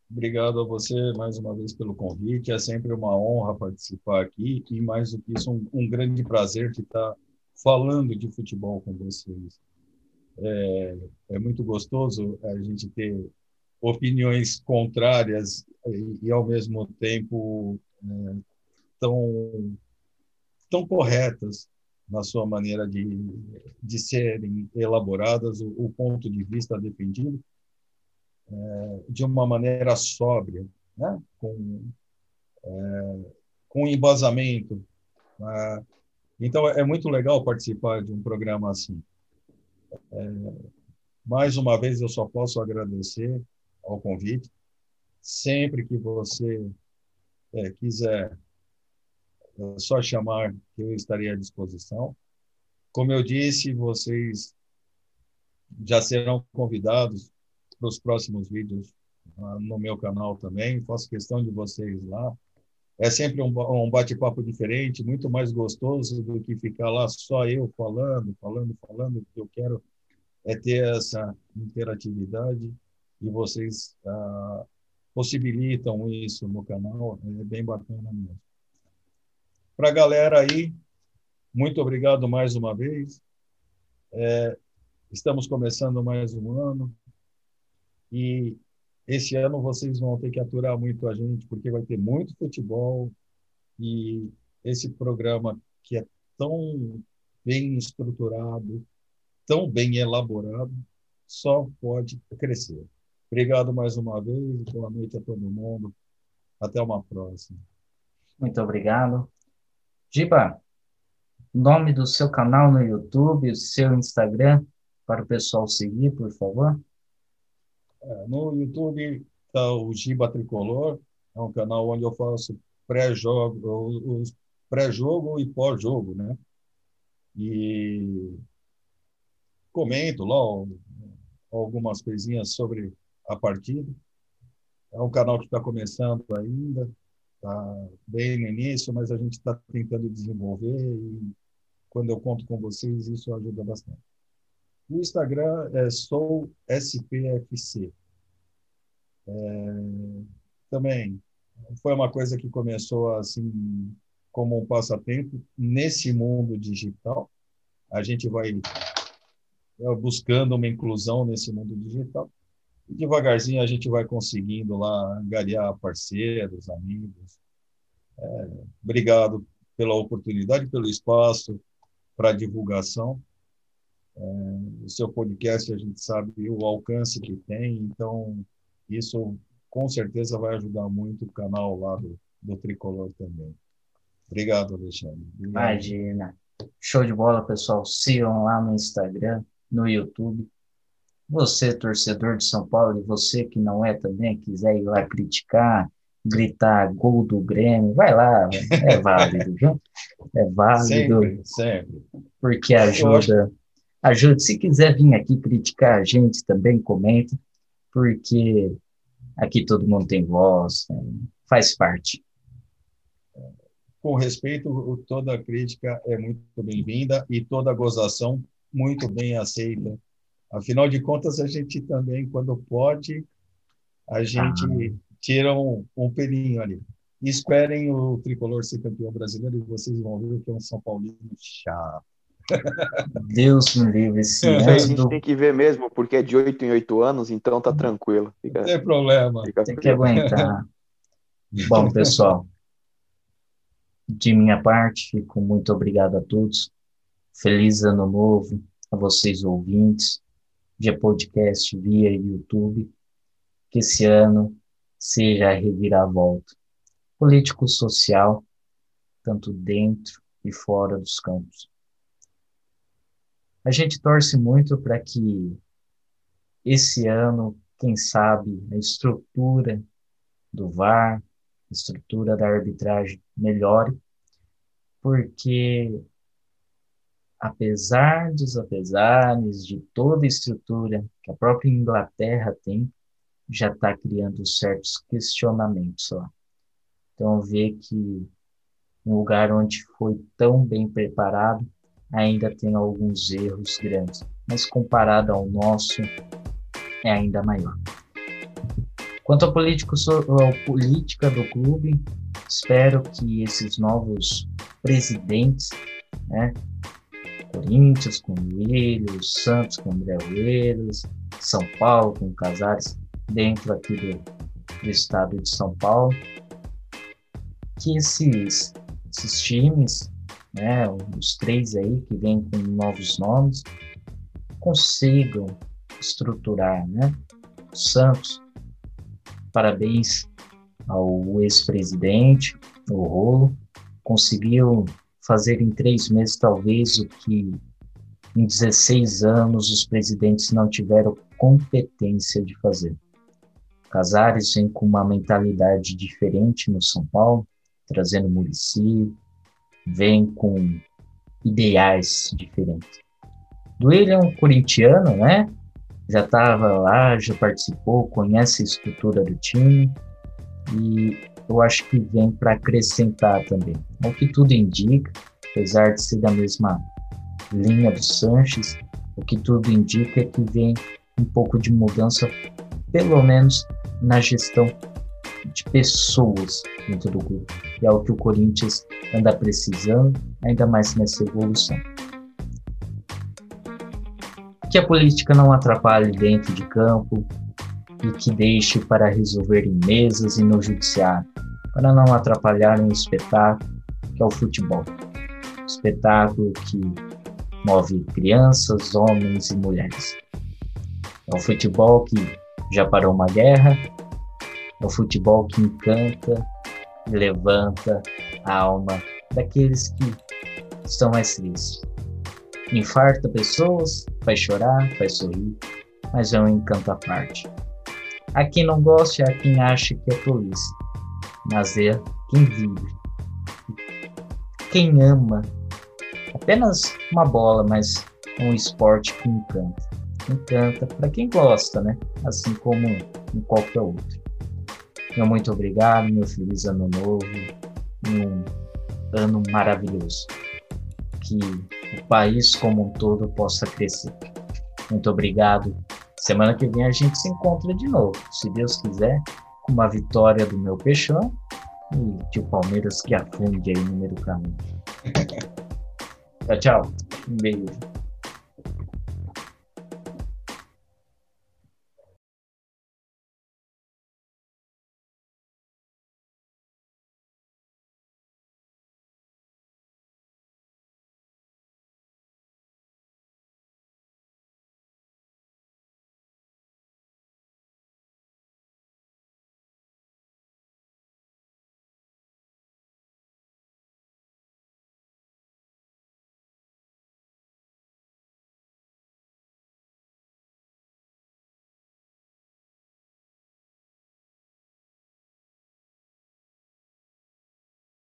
Obrigado a você mais uma vez pelo convite. É sempre uma honra participar aqui e, mais do que isso, um, um grande prazer de estar falando de futebol com vocês. É, é muito gostoso a gente ter opiniões contrárias e, e ao mesmo tempo, é, tão, tão corretas na sua maneira de, de serem elaboradas, o, o ponto de vista defendido é, de uma maneira sóbria, né? com, é, com embasamento. Né? Então, é muito legal participar de um programa assim. É, mais uma vez, eu só posso agradecer ao convite. Sempre que você é, quiser, é só chamar que eu estarei à disposição. Como eu disse, vocês já serão convidados para os próximos vídeos uh, no meu canal também. Faço questão de vocês lá. É sempre um, bate-papo diferente, muito mais gostoso do que ficar lá só eu falando, falando, falando. O que eu quero é ter essa interatividade e vocês uh, possibilitam isso no canal. É bem bacana mesmo. Para a galera aí, muito obrigado mais uma vez. É, estamos começando mais um ano. E esse ano vocês vão ter que aturar muito a gente, porque vai ter muito futebol e esse programa que é tão bem estruturado, tão bem elaborado, só pode crescer. Obrigado mais uma vez, boa noite a todo mundo. Até uma próxima. Muito obrigado. Giba, nome do seu canal no YouTube, seu Instagram, para o pessoal seguir, por favor. É, no YouTube está o Giba Tricolor, é um canal onde eu faço pré-jogo, pré-jogo e pós-jogo, né? E comento lá algumas coisinhas sobre a partida. É um canal que está começando ainda, está bem no início, mas a gente está tentando desenvolver e quando eu conto com vocês, isso ajuda bastante. O Instagram é sou SPFC. É, também foi uma coisa que começou assim como um passatempo nesse mundo digital. A gente vai é, buscando uma inclusão nesse mundo digital. Devagarzinho a gente vai conseguindo lá angariar parceiros, amigos. É, obrigado pela oportunidade, pelo espaço para divulgação. É, o seu podcast, a gente sabe o alcance que tem, então isso com certeza vai ajudar muito o canal lá do, do Tricolor também. Obrigado, Alexandre. Obrigado. Imagina. Show de bola, pessoal. Sigam lá no Instagram, no YouTube. Você, torcedor de São Paulo, e você que não é também, quiser ir lá criticar, gritar gol do Grêmio, vai lá, é válido, viu? É válido. Sempre, sempre. Porque ajuda Ajude, se quiser vir aqui criticar a gente também, comenta, porque aqui todo mundo tem voz, faz parte. com respeito, toda crítica é muito bem-vinda e toda gozação muito bem aceita. Afinal de contas, a gente também, quando pode, a gente ah. tira um, um pelinho ali. esperem o tricolor ser campeão brasileiro e vocês vão ver que é um São Paulino chato. *laughs* Deus me livre. Esse é, *laughs* a gente do... tem que ver mesmo, porque é de 8 em 8 anos, então tá tranquilo. Fica, Não tem problema. Tem que aguentar. *laughs* Bom, pessoal, de minha parte, fico muito obrigado a todos. Feliz ano novo a vocês ouvintes, via podcast, via YouTube. Que esse ano seja a reviravolta político-social, tanto dentro e fora dos campos. A gente torce muito para que esse ano, quem sabe, a estrutura do VAR, estrutura da arbitragem melhore, porque apesar dos apesares de toda a estrutura que a própria Inglaterra tem, já está criando certos questionamentos lá. Então, ver que um lugar onde foi tão bem preparado ainda tem alguns erros grandes, mas comparado ao nosso, é ainda maior. Quanto à política do clube, espero que esses novos presidentes, né, Corinthians com o Santos com o André Oeiras, São Paulo com o Casares, dentro aqui do, do estado de São Paulo, que esses, esses times, né, os três aí que vêm com novos nomes, consigam estruturar, né? O Santos Parabéns ao ex-presidente, o Rolo, conseguiu fazer em três meses talvez o que em 16 anos os presidentes não tiveram competência de fazer. Casares vem com uma mentalidade diferente no São Paulo, trazendo Murici, vem com ideais diferentes. Duílio é um corintiano, né? já estava lá, já participou, conhece a estrutura do time e eu acho que vem para acrescentar também. O que tudo indica, apesar de ser da mesma linha do Sanches, o que tudo indica é que vem um pouco de mudança, pelo menos na gestão de pessoas dentro do grupo. E é o que o Corinthians anda precisando, ainda mais nessa evolução que a política não atrapalhe dentro de campo e que deixe para resolver em mesas e no judiciário, para não atrapalhar um espetáculo que é o futebol. espetáculo que move crianças, homens e mulheres. É o futebol que já parou uma guerra, é o futebol que encanta e levanta a alma daqueles que estão mais tristes infarta pessoas, faz chorar, faz sorrir, mas é um encanto à parte. A quem não gosta é a quem acha que é tolice, mas é quem vive. Quem ama apenas uma bola, mas um esporte que encanta. Encanta para quem gosta, né? Assim como em qualquer outro. Meu muito obrigado, meu feliz ano novo um ano maravilhoso. Que o país como um todo possa crescer. Muito obrigado. Semana que vem a gente se encontra de novo, se Deus quiser, com uma vitória do meu peixão e de o Palmeiras que afunde aí no meio do caminho. *laughs* tchau, tchau. Um beijo.